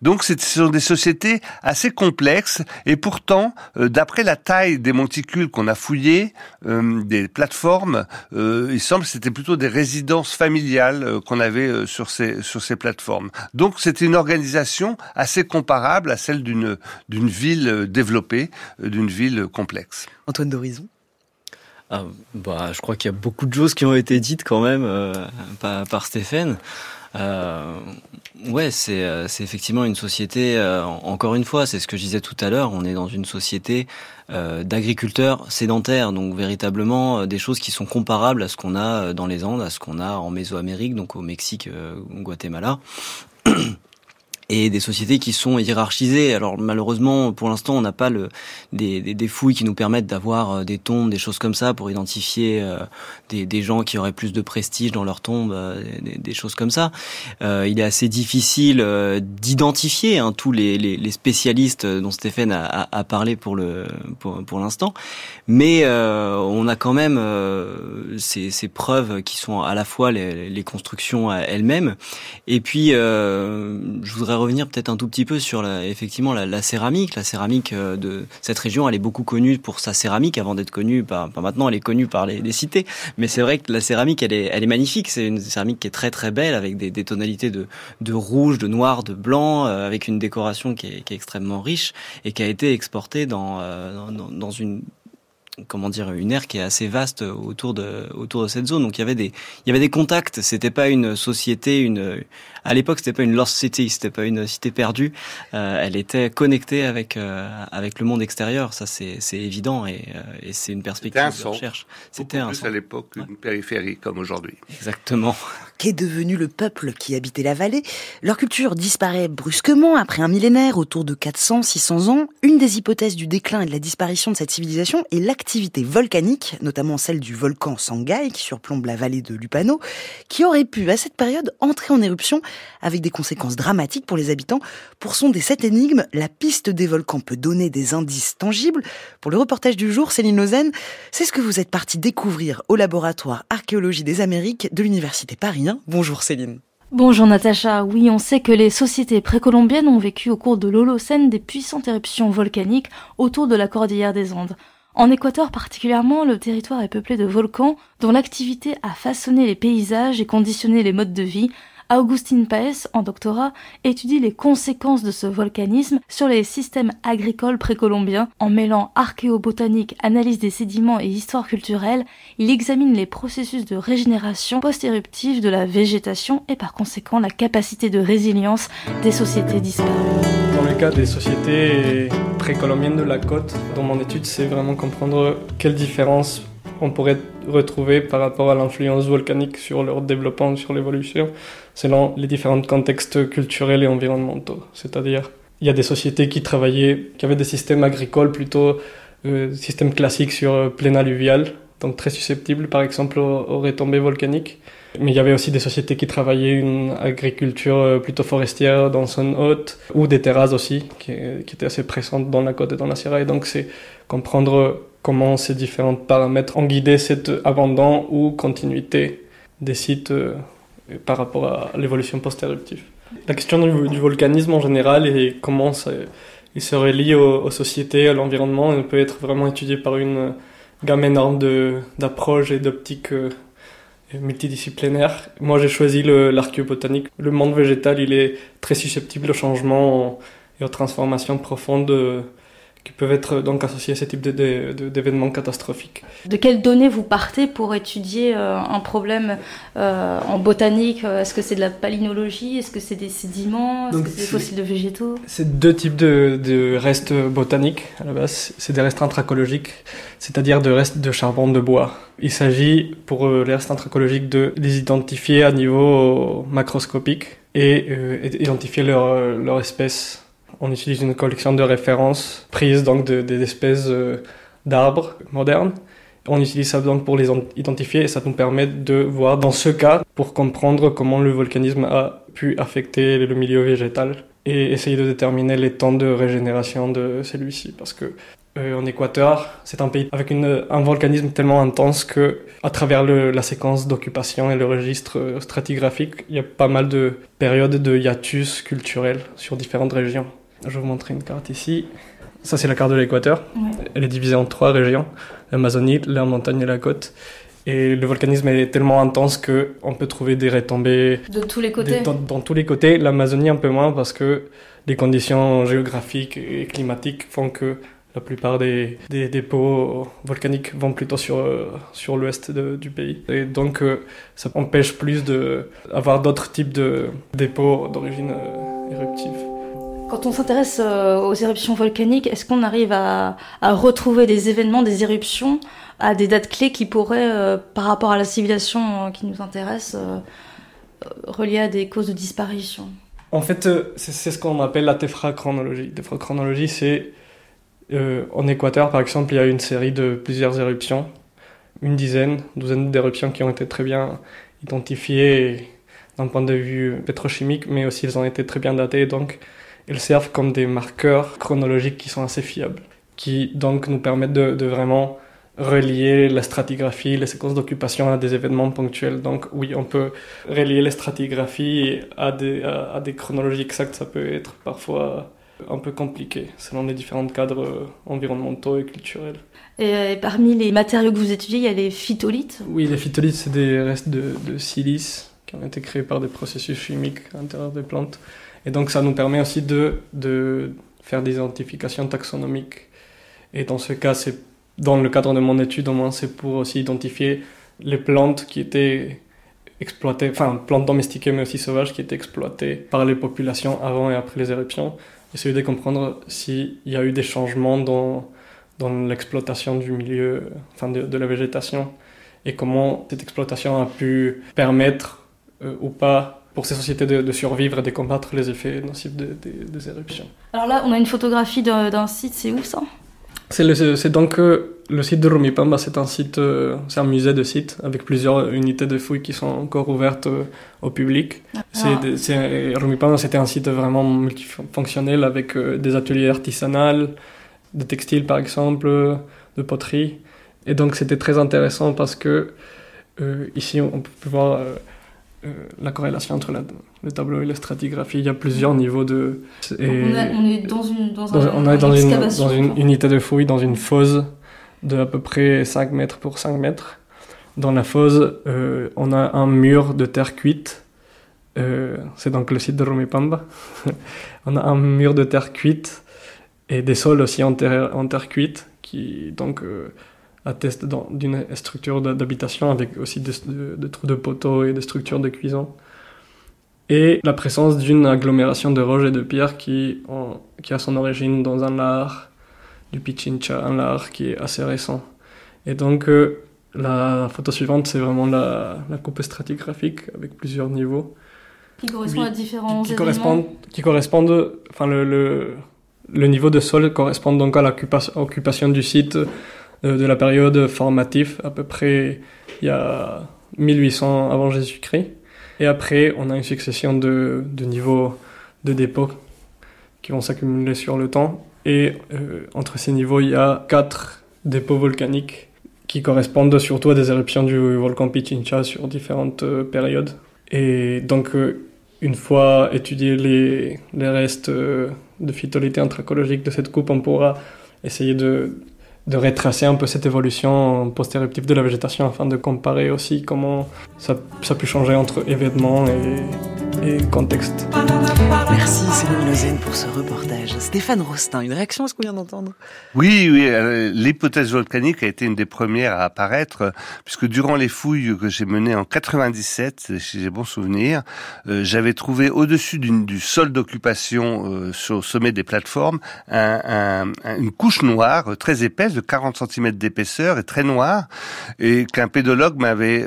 Speaker 3: donc ce sont des sociétés assez complexes et pourtant, d'après la taille des monticules qu'on a fouillés, des plateformes, euh, il semble que c'était plutôt des résidences familiales euh, qu'on avait euh, sur ces sur ces plateformes. Donc c'était une organisation assez comparable à celle d'une d'une ville développée, d'une ville complexe.
Speaker 2: Antoine d'Horizon.
Speaker 4: Ah, bah, je crois qu'il y a beaucoup de choses qui ont été dites quand même par, par Stéphane. Euh, ouais, c'est euh, c'est effectivement une société. Euh, encore une fois, c'est ce que je disais tout à l'heure. On est dans une société d'agriculteurs sédentaires, donc véritablement des choses qui sont comparables à ce qu'on a dans les Andes, à ce qu'on a en Mésoamérique, donc au Mexique, au Guatemala et des sociétés qui sont hiérarchisées. Alors malheureusement, pour l'instant, on n'a pas le, des, des, des, fouilles qui nous permettent d'avoir euh, des tombes, des choses comme ça pour identifier euh, des, des, gens qui auraient plus de prestige dans leur tombe, euh, des, des, choses comme ça. Euh, il est assez difficile d'identifier hein, tous les, les, les, spécialistes dont Stéphane a, a, parlé pour le pour, pour l'instant, mais on a quand même ces, ces, preuves qui sont à la fois les, les constructions elles-mêmes, et puis je voudrais revenir peut-être un tout petit peu sur la, effectivement la, céramique. La céramique euh, de cette région, elle est beaucoup connue pour sa céramique avant d'être connue par, maintenant, elle est connue par les, cités. Mais c'est vrai que la céramique, elle est, elle est magnifique. C'est une céramique qui est très très belle avec des, tonalités de, de, rouge, de noir, de blanc, euh, avec une décoration qui est, extrêmement riche et qui a été exportée dans, euh, dans une comment dire une aire qui est assez vaste autour de autour de cette zone donc il y avait des il y avait des contacts c'était pas une société une à l'époque c'était pas une lost city c'était pas une cité perdue. Euh, elle était connectée avec euh, avec le monde extérieur ça c'est c'est évident et, euh, et c'est une perspective
Speaker 3: un de
Speaker 4: recherche.
Speaker 3: C'était un plus à l'époque une ouais. périphérie comme aujourd'hui.
Speaker 4: Exactement.
Speaker 2: Qu'est devenu le peuple qui habitait la vallée? Leur culture disparaît brusquement après un millénaire autour de 400 600 ans. Une des hypothèses du déclin et de la disparition de cette civilisation est l'activité activité volcanique, notamment celle du volcan Sangay qui surplombe la vallée de Lupano, qui aurait pu à cette période entrer en éruption avec des conséquences dramatiques pour les habitants. Pour sonder cette énigme, la piste des volcans peut donner des indices tangibles. Pour le reportage du jour, Céline Lausanne, c'est ce que vous êtes parti découvrir au laboratoire Archéologie des Amériques de l'Université Paris 1. Bonjour Céline.
Speaker 10: Bonjour Natacha, oui on sait que les sociétés précolombiennes ont vécu au cours de l'Holocène des puissantes éruptions volcaniques autour de la cordillère des Andes. En Équateur particulièrement, le territoire est peuplé de volcans dont l'activité a façonné les paysages et conditionné les modes de vie. Augustine Paes, en doctorat, étudie les conséquences de ce volcanisme sur les systèmes agricoles précolombiens. En mêlant archéobotanique, analyse des sédiments et histoire culturelle, il examine les processus de régénération post-éruptive de la végétation et par conséquent la capacité de résilience des sociétés disparues.
Speaker 11: Dans le cas des sociétés précolombiennes de la côte, dans mon étude, c'est vraiment comprendre quelle différence on pourrait retrouver par rapport à l'influence volcanique sur leur développement, sur l'évolution, selon les différents contextes culturels et environnementaux. C'est-à-dire, il y a des sociétés qui travaillaient, qui avaient des systèmes agricoles plutôt, euh, systèmes classiques sur euh, plaine alluviale, donc très susceptibles par exemple aux, retombées volcaniques. Mais il y avait aussi des sociétés qui travaillaient une agriculture euh, plutôt forestière dans zone haute, ou des terrasses aussi, qui, qui étaient assez présentes dans la côte et dans la Sierra. Et donc c'est comprendre comment ces différents paramètres ont guidé cet abandon ou continuité des sites euh, par rapport à l'évolution post-éruptive. La question du, volcanisme en général et comment ça, il se relie aux, aux sociétés, à l'environnement, peut être vraiment étudié par une gamme énorme d'approches et d'optiques euh, multidisciplinaires. Moi, j'ai choisi l'archéobotanique. Le monde végétal, il est très susceptible au changement et aux transformations profondes euh, qui peuvent être donc associés à ce type d'événements catastrophiques.
Speaker 10: De quelles données vous partez pour étudier euh, un problème euh, en botanique? Est-ce que c'est de la palynologie Est-ce que c'est des sédiments? Est-ce que c'est des fossiles de végétaux?
Speaker 11: C'est deux types de, de, restes botaniques à la base. C'est des restes anthracologiques, c'est-à-dire de restes de charbon de bois. Il s'agit pour euh, les restes anthracologiques de les identifier à niveau macroscopique et euh, identifier leur, leur espèce on utilise une collection de références prises donc de, des espèces euh, d'arbres modernes. On utilise ça donc pour les identifier et ça nous permet de voir dans ce cas pour comprendre comment le volcanisme a pu affecter le milieu végétal et essayer de déterminer les temps de régénération de celui-ci parce que euh, en Équateur, c'est un pays avec une, un volcanisme tellement intense que, à travers le, la séquence d'occupation et le registre euh, stratigraphique, il y a pas mal de périodes de hiatus culturels sur différentes régions. Je vais vous montrer une carte ici. Ça, c'est la carte de l'Équateur.
Speaker 10: Ouais.
Speaker 11: Elle est divisée en trois régions l'Amazonie, la montagne et la côte. Et le volcanisme est tellement intense que on peut trouver des retombées
Speaker 10: de tous les côtés.
Speaker 11: Des, dans, dans, tous les côtés. L'Amazonie un peu moins parce que les conditions géographiques et climatiques font que la plupart des, des dépôts volcaniques vont plutôt sur, sur l'ouest du pays. Et donc, ça empêche plus d'avoir d'autres types de dépôts d'origine éruptive.
Speaker 10: Quand on s'intéresse aux éruptions volcaniques, est-ce qu'on arrive à, retrouver des événements, des éruptions à des dates clés qui pourraient, par rapport à la civilisation qui nous intéresse, reliées à des causes de disparition?
Speaker 11: En fait, c'est ce qu'on appelle la téphra-chronologie. Téphra-chronologie, c'est euh, en Équateur, par exemple, il y a une série de plusieurs éruptions, une dizaine, douzaine d'éruptions qui ont été très bien identifiées d'un point de vue pétrochimique, mais aussi elles ont été très bien datées, donc elles servent comme des marqueurs chronologiques qui sont assez fiables, qui donc nous permettent de, vraiment relier la stratigraphie, les séquences d'occupation à des événements ponctuels. Donc oui, on peut relier les stratigraphies à des, à des chronologies exactes, ça peut être parfois un peu compliqué selon les différents cadres environnementaux et culturels.
Speaker 10: Et euh, parmi les matériaux que vous étudiez, il y a les phytolithes
Speaker 11: Oui, les phytolithes, c'est des restes de, silice qui ont été créés par des processus chimiques à l'intérieur des plantes. Et donc ça nous permet aussi de, de faire des identifications taxonomiques. Et dans ce cas, c'est dans le cadre de mon étude, au moins, c'est pour aussi identifier les plantes qui étaient exploitées, enfin plantes domestiquées mais aussi sauvages qui étaient exploitées par les populations avant et après les éruptions essayer de comprendre s'il y a eu des changements dans, dans l'exploitation du milieu, enfin de, la végétation, et comment cette exploitation a pu permettre euh, ou pas pour ces sociétés de, survivre et de combattre les effets nocifs des éruptions.
Speaker 10: Alors là, on a une photographie d'un site, c'est où ça?
Speaker 11: C'est donc euh, le site de Rumipamba, c'est un site, euh, c'est un musée de sites avec plusieurs unités de fouilles qui sont encore ouvertes euh, au public. Ah. Rumipamba, c'était un site vraiment multifonctionnel avec des ateliers artisanaux, de textiles par exemple, de poterie. Et donc c'était très intéressant parce que ici on peut voir euh, la corrélation entre le tableau et la stratigraphie. Il y a plusieurs niveaux de.
Speaker 10: on, est dans une, dans
Speaker 11: on est dans une, dans une unité de fouille, dans une fosse de à peu près 5 mètres pour 5 mètres. Dans la fosse, euh, on a un mur de terre cuite. Euh, c'est donc le site de Romipamba. on a un mur de terre cuite et des sols aussi en terre, en terre cuite qui donc atteste d'une structure d'habitation avec aussi des, de, trous de poteaux et des structures de cuisson. Et la présence d'une agglomération de roches et de pierres qui, qui a son origine dans un lard du Pichincha, un lard qui est assez récent. Et donc, euh, la photo suivante, c'est vraiment la, la, coupe stratigraphique avec plusieurs niveaux.
Speaker 10: Qui correspondent à différents
Speaker 11: qui, correspondent, qui correspondent, enfin, le, le, le, niveau de sol correspond donc à l'occupation du site de la période formative, à peu près il y a 1800 avant Jésus-Christ. Et après, on a une succession de, de niveaux de dépôt qui vont s'accumuler sur le temps. Et euh, entre ces niveaux, il y a quatre dépôts volcaniques qui correspondent surtout à des éruptions du volcan Pichincha sur différentes euh, périodes. Et donc, une fois étudiés les, les restes de phytolité anthropologique de cette coupe, on pourra essayer de de retracer un peu cette évolution post-éruptive de la végétation afin de comparer aussi comment ça, ça a pu changer entre événements et, et contexte.
Speaker 2: Merci Céline Lozen pour ce reportage. Stéphane Rostin, une réaction à ce qu'on vient d'entendre?
Speaker 3: Oui, oui, euh, l'hypothèse volcanique a été une des premières à apparaître, puisque durant les fouilles que j'ai menées en 97, si j'ai bon souvenir, euh, j'avais trouvé au-dessus du sol d'occupation euh, sur au sommet des plateformes un, un, une couche noire très épaisse, de 40 cm d'épaisseur et très noire, et qu'un pédologue m'avait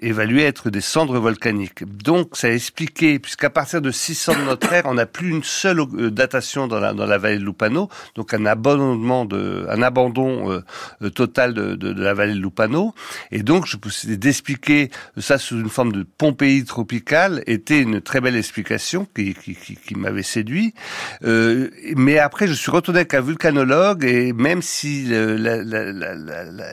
Speaker 3: évalué être des cendres volcaniques. Donc ça a expliqué, puisqu'à partir de 600 de notre ère, on n'a plus une seule euh, datation dans la, dans la vallée de Lupano, donc un abandonnement de, un abandon euh, euh, total de, de, de, la vallée de Lupano. Et donc, je peux d'expliquer ça sous une forme de Pompéi tropicale était une très belle explication qui, qui, qui, qui m'avait séduit. Euh, mais après, je suis retourné avec un vulcanologue et même si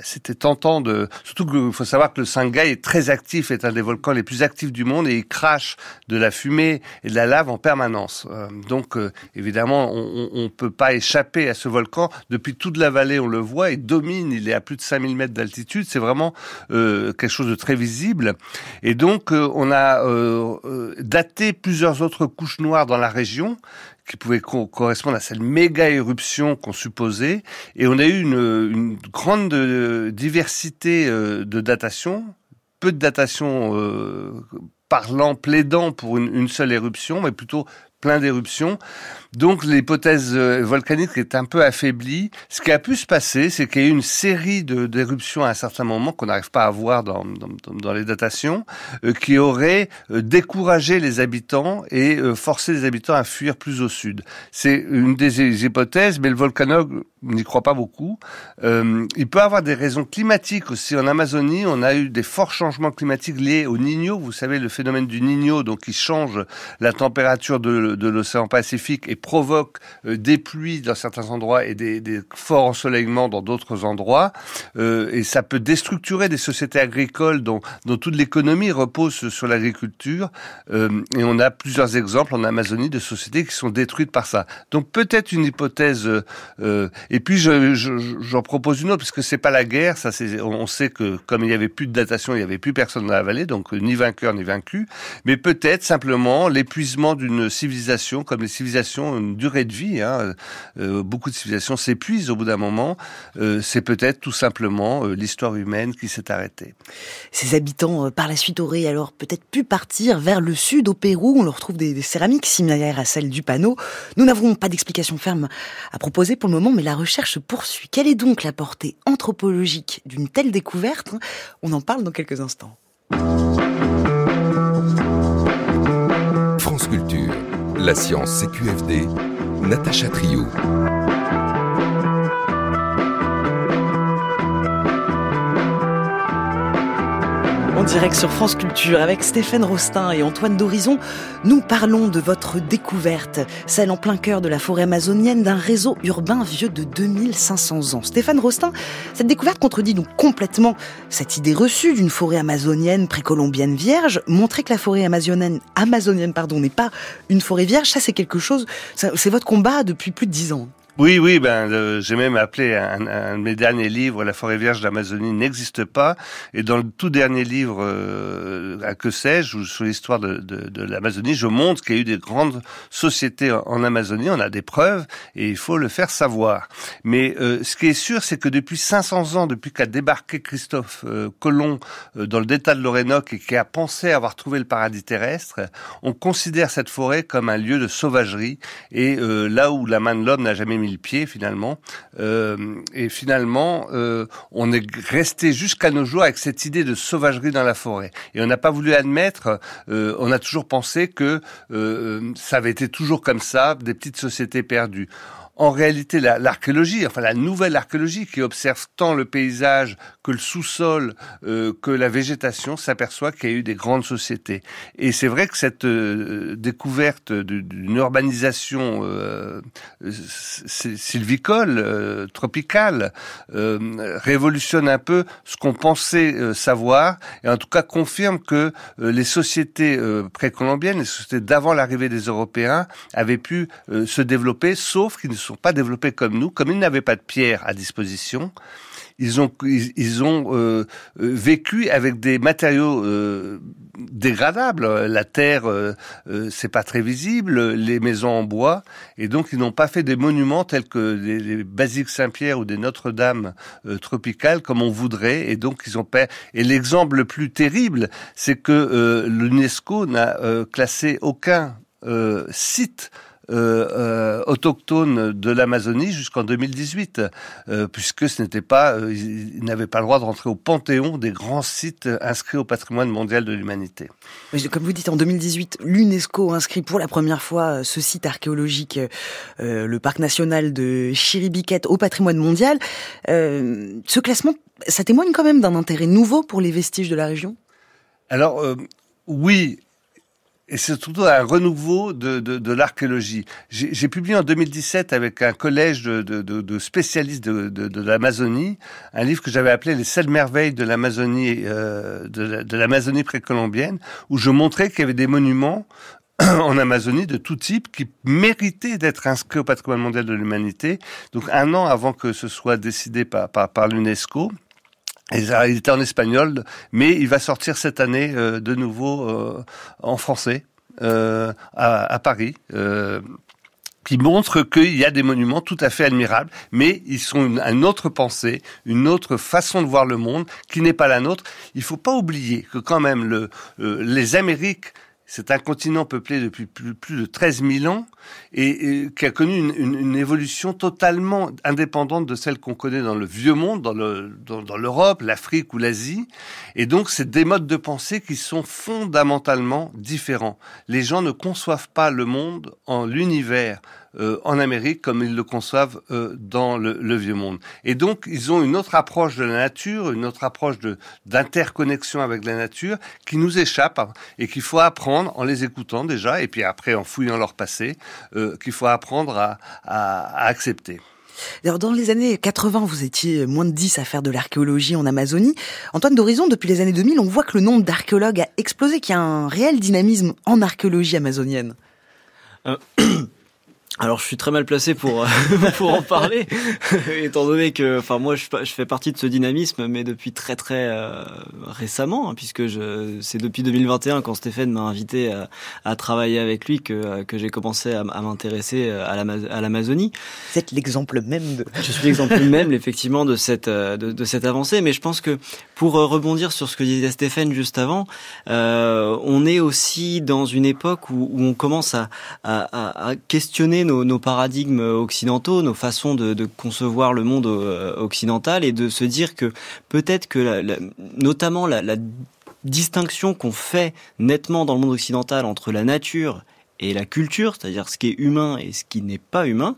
Speaker 3: c'était tentant de, surtout qu'il faut savoir que le Sangay est très actif, est un des volcans les plus actifs du monde et il crache de la fumée et de la lave en permanence. Euh, donc euh, évidemment, on ne peut pas échapper à ce volcan. Depuis toute la vallée, on le voit, il domine, il est à plus de 5000 mètres d'altitude. C'est vraiment euh, quelque chose de très visible. Et donc, on a daté plusieurs autres couches noires dans la région qui pouvait correspondre à cette méga éruption qu'on supposait. Et on a eu une, une grande diversité de datations, peu de datations parlant, plaidant pour une, seule éruption, mais plutôt plein d'éruptions. Donc l'hypothèse euh, volcanique est un peu affaiblie. Ce qui a pu se passer, c'est qu'il y a eu une série d'éruptions à un certain moment qu'on n'arrive pas à voir dans, dans, dans les datations, euh, qui auraient euh, découragé les habitants et forcé les habitants à fuir plus au sud. C'est une des hypothèses, mais le volcanologue n'y croit pas beaucoup. il peut avoir des raisons climatiques aussi. En Amazonie, on a eu des forts changements climatiques liés au Niño. Vous savez, le phénomène du Niño, donc qui change la température de, l'océan Pacifique et provoque euh, des pluies dans certains endroits et des, forts ensoleillements dans d'autres endroits. Euh, et ça peut déstructurer des sociétés agricoles dont, dont toute l'économie repose sur l'agriculture. Euh, et on a plusieurs exemples en Amazonie de sociétés qui sont détruites par ça. Donc peut-être une hypothèse. Euh, et puis j'en je, je, propose une autre parce que c'est pas la guerre. Ça, on sait que comme il y avait plus de datation, il y avait plus personne dans la vallée, donc ni vainqueur ni vaincu. Mais peut-être simplement l'épuisement d'une civilisation, comme les civilisations une durée de vie. Hein. Euh, beaucoup de civilisations s'épuisent au bout d'un moment. Euh, c'est peut-être tout simplement euh, l'histoire humaine qui s'est arrêtée.
Speaker 2: Ces habitants, par la suite, auraient alors peut-être pu partir vers le sud, au Pérou. On leur trouve des, des céramiques similaires à celles du panneau. Nous n'avons pas d'explication ferme à proposer pour le moment, mais la recherche poursuit. Quelle est donc la portée anthropologique d'une telle découverte? On en parle dans quelques instants.
Speaker 1: France Culture. La science CQFD, Natacha Trio.
Speaker 2: En direct sur France Culture avec Stéphane Rostin et Antoine d'Horizon, nous parlons de votre découverte, celle en plein cœur de la forêt amazonienne d'un réseau urbain vieux de 2500 ans. Stéphane Rostin, cette découverte contredit donc complètement cette idée reçue d'une forêt amazonienne précolombienne vierge, montrer que la forêt amazonienne, amazonienne pardon, n'est pas une forêt vierge, ça c'est quelque chose, c'est votre combat depuis plus de dix ans.
Speaker 3: Oui, oui, ben j'ai même appelé un, un, de mes derniers livres, La forêt vierge d'Amazonie n'existe pas. Et dans le tout dernier livre, euh, à que sais-je, sur l'histoire de, de, de l'Amazonie, je montre qu'il y a eu des grandes sociétés en, Amazonie. On a des preuves et il faut le faire savoir. Mais euh, ce qui est sûr, c'est que depuis 500 ans, depuis qu'a débarqué Christophe euh, Colomb euh, dans le delta de l'Orénoque et qui a pensé avoir trouvé le paradis terrestre, on considère cette forêt comme un lieu de sauvagerie et euh, là où la main de l'homme n'a jamais le pied finalement. Euh, et finalement, euh, on est resté jusqu'à nos jours avec cette idée de sauvagerie dans la forêt. Et on n'a pas voulu admettre, euh, on a toujours pensé que ça avait été toujours comme ça, des petites sociétés perdues en réalité l'archéologie, enfin la nouvelle archéologie qui observe tant le paysage que le sous-sol, euh, que la végétation, s'aperçoit qu'il y a eu des grandes sociétés. Et c'est vrai que cette euh, découverte d'une urbanisation euh, sylvicole, euh, tropicale, euh, révolutionne un peu ce qu'on pensait savoir, et en tout cas confirme que les sociétés précolombiennes, les sociétés d'avant l'arrivée des Européens, avaient pu se développer, sauf qu'ils ne sont pas développés comme nous, comme ils n'avaient pas de pierre à disposition. Ils ont, ils, ont euh, euh, vécu avec des matériaux euh, dégradables. La terre, euh, c'est pas très visible. Les maisons en bois, et donc ils n'ont pas fait des monuments tels que les, les basiques Saint-Pierre ou des Notre-Dame tropicales comme on voudrait. Et donc ils ont pas. Et l'exemple le plus terrible, c'est que l'UNESCO n'a classé aucun site euh, euh, autochtones de l'Amazonie jusqu'en 2018, euh, puisque ce n'était pas, euh, ils n'avaient pas le droit de rentrer au panthéon des grands sites inscrits au patrimoine mondial de l'humanité.
Speaker 2: Comme vous dites, en 2018, l'UNESCO inscrit pour la première fois ce site archéologique, le parc national de Chiribiquet, au patrimoine mondial. ce classement, ça témoigne quand même d'un intérêt nouveau pour les vestiges de la région?
Speaker 3: Alors oui, et c'est surtout un renouveau de, de, l'archéologie. J'ai publié en 2017 avec un collège de, de spécialistes de, l'Amazonie un livre que j'avais appelé Les sept merveilles de l'Amazonie euh, de l'Amazonie précolombienne, où je montrais qu'il y avait des monuments en Amazonie de tout type qui méritaient d'être inscrits au patrimoine mondial de l'humanité. Donc un an avant que ce soit décidé par, par l'UNESCO. Il était en espagnol, mais il va sortir cette année euh, de nouveau euh, en français euh, à, à, Paris. qui montre qu'il y a des monuments tout à fait admirables, mais ils sont une, une, autre pensée, une autre façon de voir le monde qui n'est pas la nôtre. Il faut pas oublier que quand même le, euh, les Amériques c'est un continent peuplé depuis plus, plus, de 13 000 ans et, et qui a connu une, une, une, évolution totalement indépendante de celle qu'on connaît dans le vieux monde, dans l'Europe, dans, dans l'Afrique ou l'Asie. Et donc, c'est des modes de pensée qui sont fondamentalement différents. Les gens ne conçoivent pas le monde en l'univers euh, en Amérique comme ils le conçoivent euh, dans le, le, vieux monde. Et donc, ils ont une autre approche de la nature, une autre approche d'interconnexion avec la nature qui nous échappe et qu'il faut apprendre en les écoutant déjà, et puis après en fouillant leur passé, euh, qu'il faut apprendre à, à, à accepter.
Speaker 2: Alors, dans les années 80, vous étiez moins de 10 à faire de l'archéologie en Amazonie. Antoine d'Horizon, depuis les années 2000, on voit que le nombre d'archéologues a explosé, qu'il y a un réel dynamisme en archéologie amazonienne.
Speaker 4: Euh... Alors je suis très mal placé pour pour en parler, étant donné que, enfin moi je, je, fais partie de ce dynamisme, mais depuis très très euh, récemment, hein, puisque je c'est depuis 2021 quand Stéphane m'a invité à, à, travailler avec lui que que j'ai commencé à, à m'intéresser à l'Amazonie.
Speaker 2: Vous êtes l'exemple même de.
Speaker 4: Je suis l'exemple même effectivement de cette de, de, cette avancée, mais je pense que pour rebondir sur ce que disait Stéphane juste avant, euh, on est aussi dans une époque où, où on commence à, à, à nos, paradigmes occidentaux, nos façons de, concevoir le monde occidental et de se dire que peut-être que notamment la distinction qu'on fait nettement dans le monde occidental entre la nature et la culture, c'est-à-dire ce qui est humain et ce qui n'est pas humain,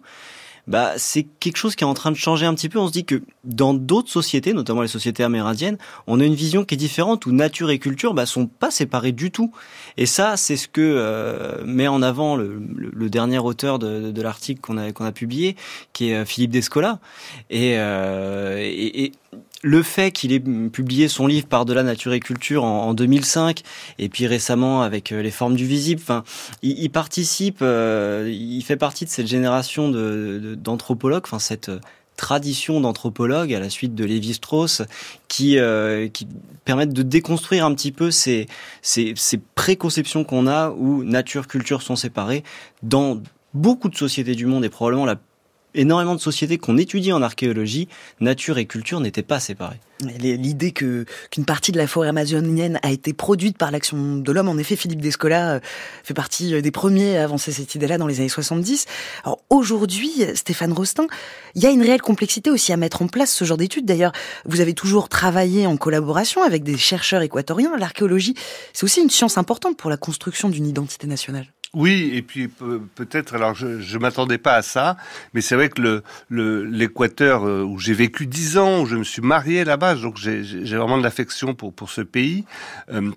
Speaker 4: bah, c'est quelque chose qui est en train de changer un petit peu. On se dit que dans d'autres sociétés, notamment les sociétés amérindiennes, on a une vision qui est différente où nature et culture bah, sont pas séparées du tout. Et ça, c'est ce que euh, met en avant le, le, le dernier auteur de, de l'article qu'on a, qu'on a publié, qui est Philippe Descola. Et, euh, et, et le fait qu'il ait publié son livre Par-delà nature et culture en, en, 2005 et puis récemment avec euh, les formes du visible, enfin, il, participe, euh, il fait partie de cette génération d'anthropologues, enfin cette tradition d'anthropologues à la suite de Lévi-Strauss qui euh, qui permettent de déconstruire un petit peu ces préconceptions qu'on a où nature culture sont séparées. Dans beaucoup de sociétés du monde et probablement la énormément de sociétés qu'on étudie en archéologie, nature et culture n'étaient pas séparées.
Speaker 2: L'idée que qu'une partie de la forêt amazonienne a été produite par l'action de l'homme, en effet, Philippe Descola fait partie des premiers à avancer cette idée-là dans les années 70. Alors aujourd'hui, Stéphane Rostin, il y a une réelle complexité aussi à mettre en place ce genre d'études. D'ailleurs, vous avez toujours travaillé en collaboration avec des chercheurs équatoriens. L'archéologie, c'est aussi une science importante pour la construction d'une identité nationale.
Speaker 3: Oui, et puis peut-être, alors je ne m'attendais pas à ça, mais c'est vrai que le l'Équateur, le, où j'ai vécu dix ans, où je me suis marié là-bas, donc j'ai vraiment de l'affection pour, pour ce pays. Euh,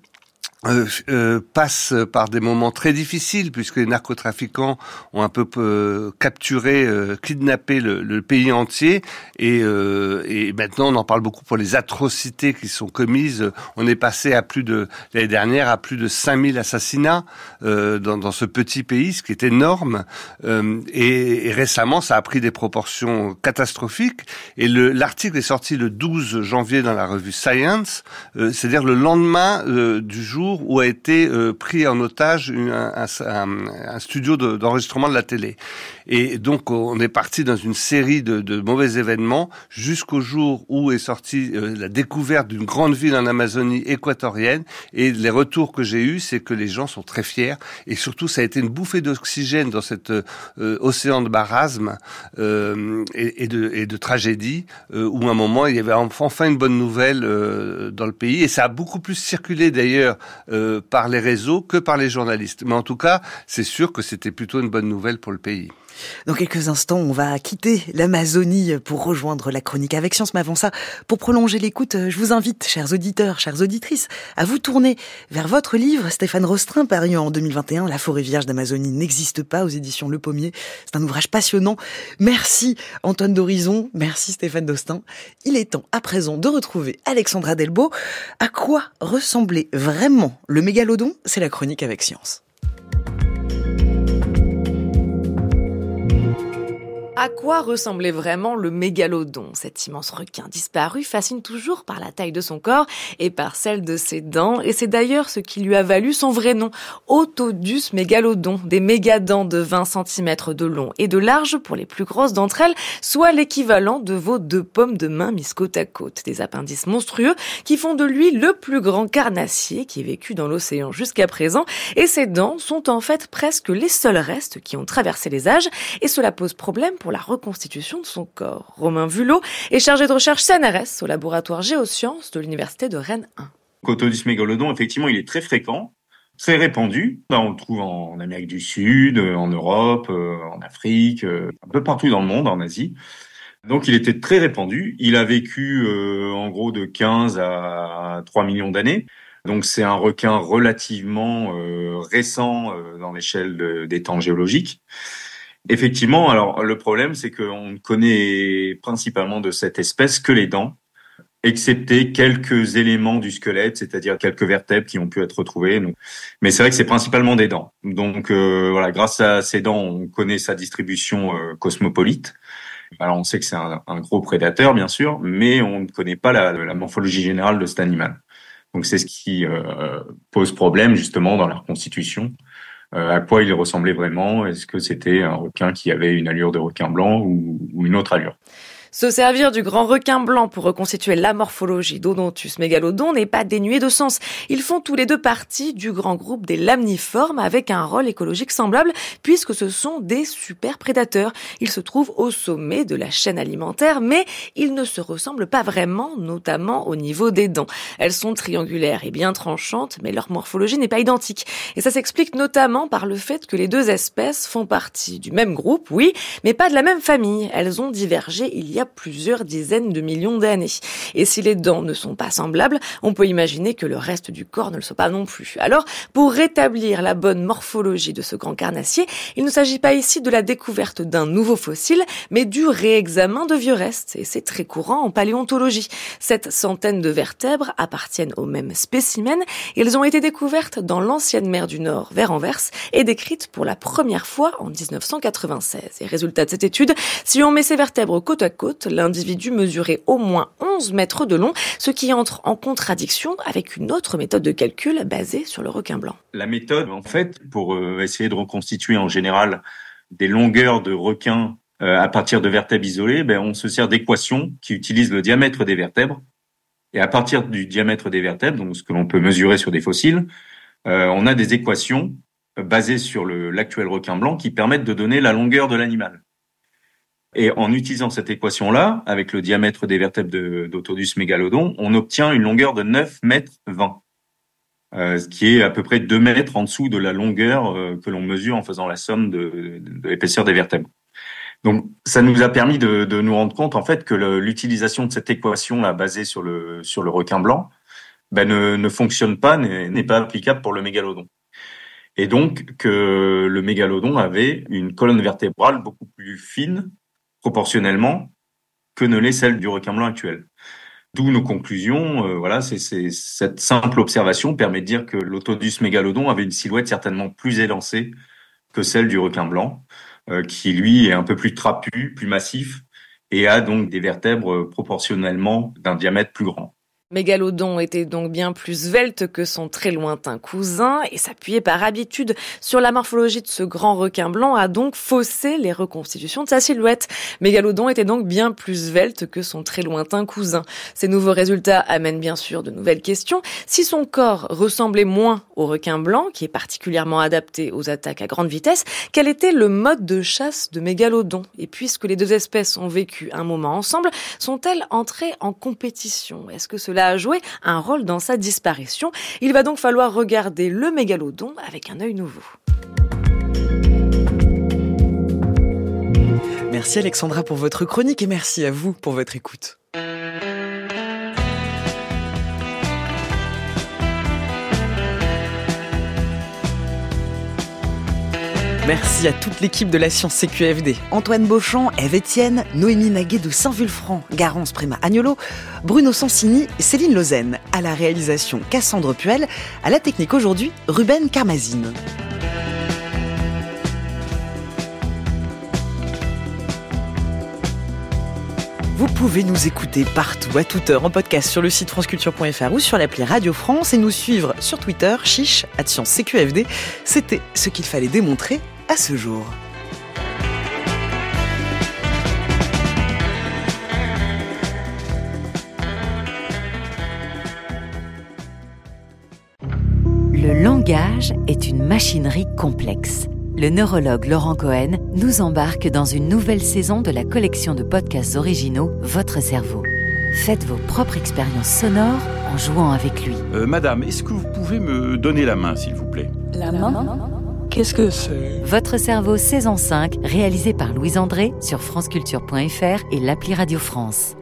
Speaker 3: euh, euh, passe par des moments très difficiles puisque les narcotrafiquants ont un peu euh, capturé, euh, kidnappé le, le, pays entier et, euh, et, maintenant on en parle beaucoup pour les atrocités qui sont commises. On est passé à plus de l'année dernière à plus de 5000 assassinats dans, dans, ce petit pays, ce qui est énorme. Et, et, récemment, ça a pris des proportions catastrophiques. Et l'article est sorti le 12 janvier dans la revue Science, c'est-à-dire le lendemain du jour où a été euh, pris en otage un, studio d'enregistrement de, la télé. Et donc on est parti dans une série de, mauvais événements jusqu'au jour où est sortie euh, la découverte d'une grande ville en Amazonie équatorienne. Et les retours que j'ai eus, c'est que les gens sont très fiers. Et surtout, ça a été une bouffée d'oxygène dans cet euh, océan de barasme et, et, de, tragédie, où à un moment il y avait enfin une bonne nouvelle dans le pays. Et ça a beaucoup plus circulé d'ailleurs euh, par les réseaux que par les journalistes. Mais en tout cas, c'est sûr que c'était plutôt une bonne nouvelle pour le pays.
Speaker 2: Dans quelques instants, on va quitter l'Amazonie pour rejoindre la chronique avec science. Mais avant ça, pour prolonger l'écoute, je vous invite, chers auditeurs, chères auditrices, à vous tourner vers votre livre, Stéphane Rostrin, paru en 2021, La forêt vierge d'Amazonie n'existe pas aux éditions Le Pommier. C'est un ouvrage passionnant. Merci Antoine d'Horizon, merci Stéphane Dostin. Il est temps à présent de retrouver Alexandra Delbo. À quoi ressemblait vraiment le mégalodon? C'est la chronique avec science.
Speaker 12: À quoi ressemblait vraiment le mégalodon? Cet immense requin disparu fascine toujours par la taille de son corps et par celle de ses dents, et c'est d'ailleurs ce qui lui a valu son vrai nom, Autodus mégalodon, des mégadents de 20 cm de long et de large pour les plus grosses d'entre elles, soit l'équivalent de vos deux pommes de main mises côte à côte, des appendices monstrueux qui font de lui le plus grand carnassier qui ait vécu dans l'océan jusqu'à présent, et ses dents sont en fait presque les seuls restes qui ont traversé les âges, et cela pose problème pour la reconstitution de son corps. Romain Vulot est chargé de recherche CNRS au laboratoire Géosciences de l'Université de Rennes 1.
Speaker 13: Cotodus mégalodon, effectivement, il est très fréquent, très répandu. on le trouve en Amérique du Sud, en Europe, euh, en Afrique, euh, un peu partout dans le monde, en Asie. Donc il était très répandu. Il a vécu euh, en gros de 15 à 3 millions d'années. Donc c'est un requin relativement récent dans l'échelle des temps géologiques. Effectivement, alors le problème, c'est qu'on ne connaît principalement de cette espèce que les dents, excepté quelques éléments du squelette, c'est-à-dire quelques vertèbres qui ont pu être retrouvées. Mais c'est vrai que c'est principalement des dents. Donc euh, voilà, grâce à ces dents, on connaît sa distribution euh, cosmopolite. Alors on sait que c'est un, gros prédateur, bien sûr, mais on ne connaît pas la, la morphologie générale de cet animal. Donc c'est ce qui euh, pose problème justement dans la reconstitution à quoi il ressemblait vraiment? Est-ce que c'était un requin qui avait une allure de requin blanc ou, ou une autre allure?
Speaker 12: Se servir du grand requin blanc pour reconstituer la morphologie d'Odontus mégalodon n'est pas dénué de sens. Ils font tous les deux partie du grand groupe des lamniformes avec un rôle écologique semblable puisque ce sont des super prédateurs. Ils se trouvent au sommet de la chaîne alimentaire mais ils ne se ressemblent pas vraiment, notamment au niveau des dents. Elles sont triangulaires et bien tranchantes mais leur morphologie n'est pas identique. Et ça s'explique notamment par le fait que les deux espèces font partie du même groupe, oui, mais pas de la même famille. Elles ont divergé il y a plusieurs dizaines de millions d'années. Et si les dents ne sont pas semblables, on peut imaginer que le reste du corps ne le soit pas non plus. Alors, pour rétablir la bonne morphologie de ce grand carnassier, il ne s'agit pas ici de la découverte d'un nouveau fossile, mais du réexamen de vieux restes. Et c'est très courant en paléontologie. Cette centaine de vertèbres appartiennent au même spécimen. Elles ont été découvertes dans l'ancienne mer du Nord vers Anvers et décrites pour la première fois en 1996. Et résultat de cette étude, si on met ces vertèbres côte à côte, l'individu mesurait au moins 11 mètres de long, ce qui entre en contradiction avec une autre méthode de calcul basée sur le requin blanc.
Speaker 13: La méthode, en fait, pour euh, essayer de reconstituer en général des longueurs de requins euh, à partir de vertèbres isolées, ben, on se sert d'équations qui utilisent le diamètre des vertèbres. Et à partir du diamètre des vertèbres, donc ce que l'on peut mesurer sur des fossiles, euh, on a des équations basées sur l'actuel requin blanc qui permettent de donner la longueur de l'animal. Et en utilisant cette équation-là, avec le diamètre des vertèbres d'Autodus mégalodon, on obtient une longueur de 9 mètres 20, euh, ce qui est à peu près 2 mètres en dessous de la longueur euh, que l'on mesure en faisant la somme de, de l'épaisseur des vertèbres. Donc, ça nous a permis de, de nous rendre compte en fait que l'utilisation de cette équation-là basée sur le sur le requin blanc ben, ne, ne fonctionne pas, n'est pas applicable pour le mégalodon. Et donc que le mégalodon avait une colonne vertébrale beaucoup plus fine proportionnellement que ne l'est celle du requin blanc actuel. D'où nos conclusions. Euh, voilà, cette simple observation permet de dire que l'autodus mégalodon avait une silhouette certainement plus élancée que celle du requin blanc, euh, qui lui est un peu plus trapu, plus massif et a donc des vertèbres proportionnellement d'un diamètre plus grand.
Speaker 12: Mégalodon était donc bien plus svelte que son très lointain cousin et s'appuyait par habitude sur la morphologie de ce grand requin blanc a donc faussé les reconstitutions de sa silhouette. Mégalodon était donc bien plus svelte que son très lointain cousin. Ces nouveaux résultats amènent bien sûr de nouvelles questions. Si son corps ressemblait moins au requin blanc, qui est particulièrement adapté aux attaques à grande vitesse, quel était le mode de chasse de Mégalodon? Et puisque les deux espèces ont vécu un moment ensemble, sont-elles entrées en compétition? Est-ce que cela a joué un rôle dans sa disparition. Il va donc falloir regarder le mégalodon avec un œil nouveau.
Speaker 2: Merci Alexandra pour votre chronique et merci à vous pour votre écoute. Merci à toute l'équipe de la science CQFD. Antoine Beauchamp, Eve Etienne, Noémie Naguet de Saint-Vulfranc, Garance Prima Agnolo, Bruno Sansini, Céline Lausanne. À la réalisation, Cassandre Puel. À la technique aujourd'hui, Ruben Carmazine. pouvez nous écouter partout, à toute heure, en podcast sur le site franceculture.fr ou sur l'appli Radio France et nous suivre sur Twitter, chiche, CQFD. C'était ce qu'il fallait démontrer à ce jour.
Speaker 14: Le langage est une machinerie complexe. Le neurologue Laurent Cohen nous embarque dans une nouvelle saison de la collection de podcasts originaux Votre cerveau. Faites vos propres expériences sonores en jouant avec lui.
Speaker 15: Euh, madame, est-ce que vous pouvez me donner la main, s'il vous plaît?
Speaker 10: La main? Qu'est-ce que c'est?
Speaker 14: Votre cerveau saison 5, réalisé par Louise André sur franceculture.fr et l'appli Radio France.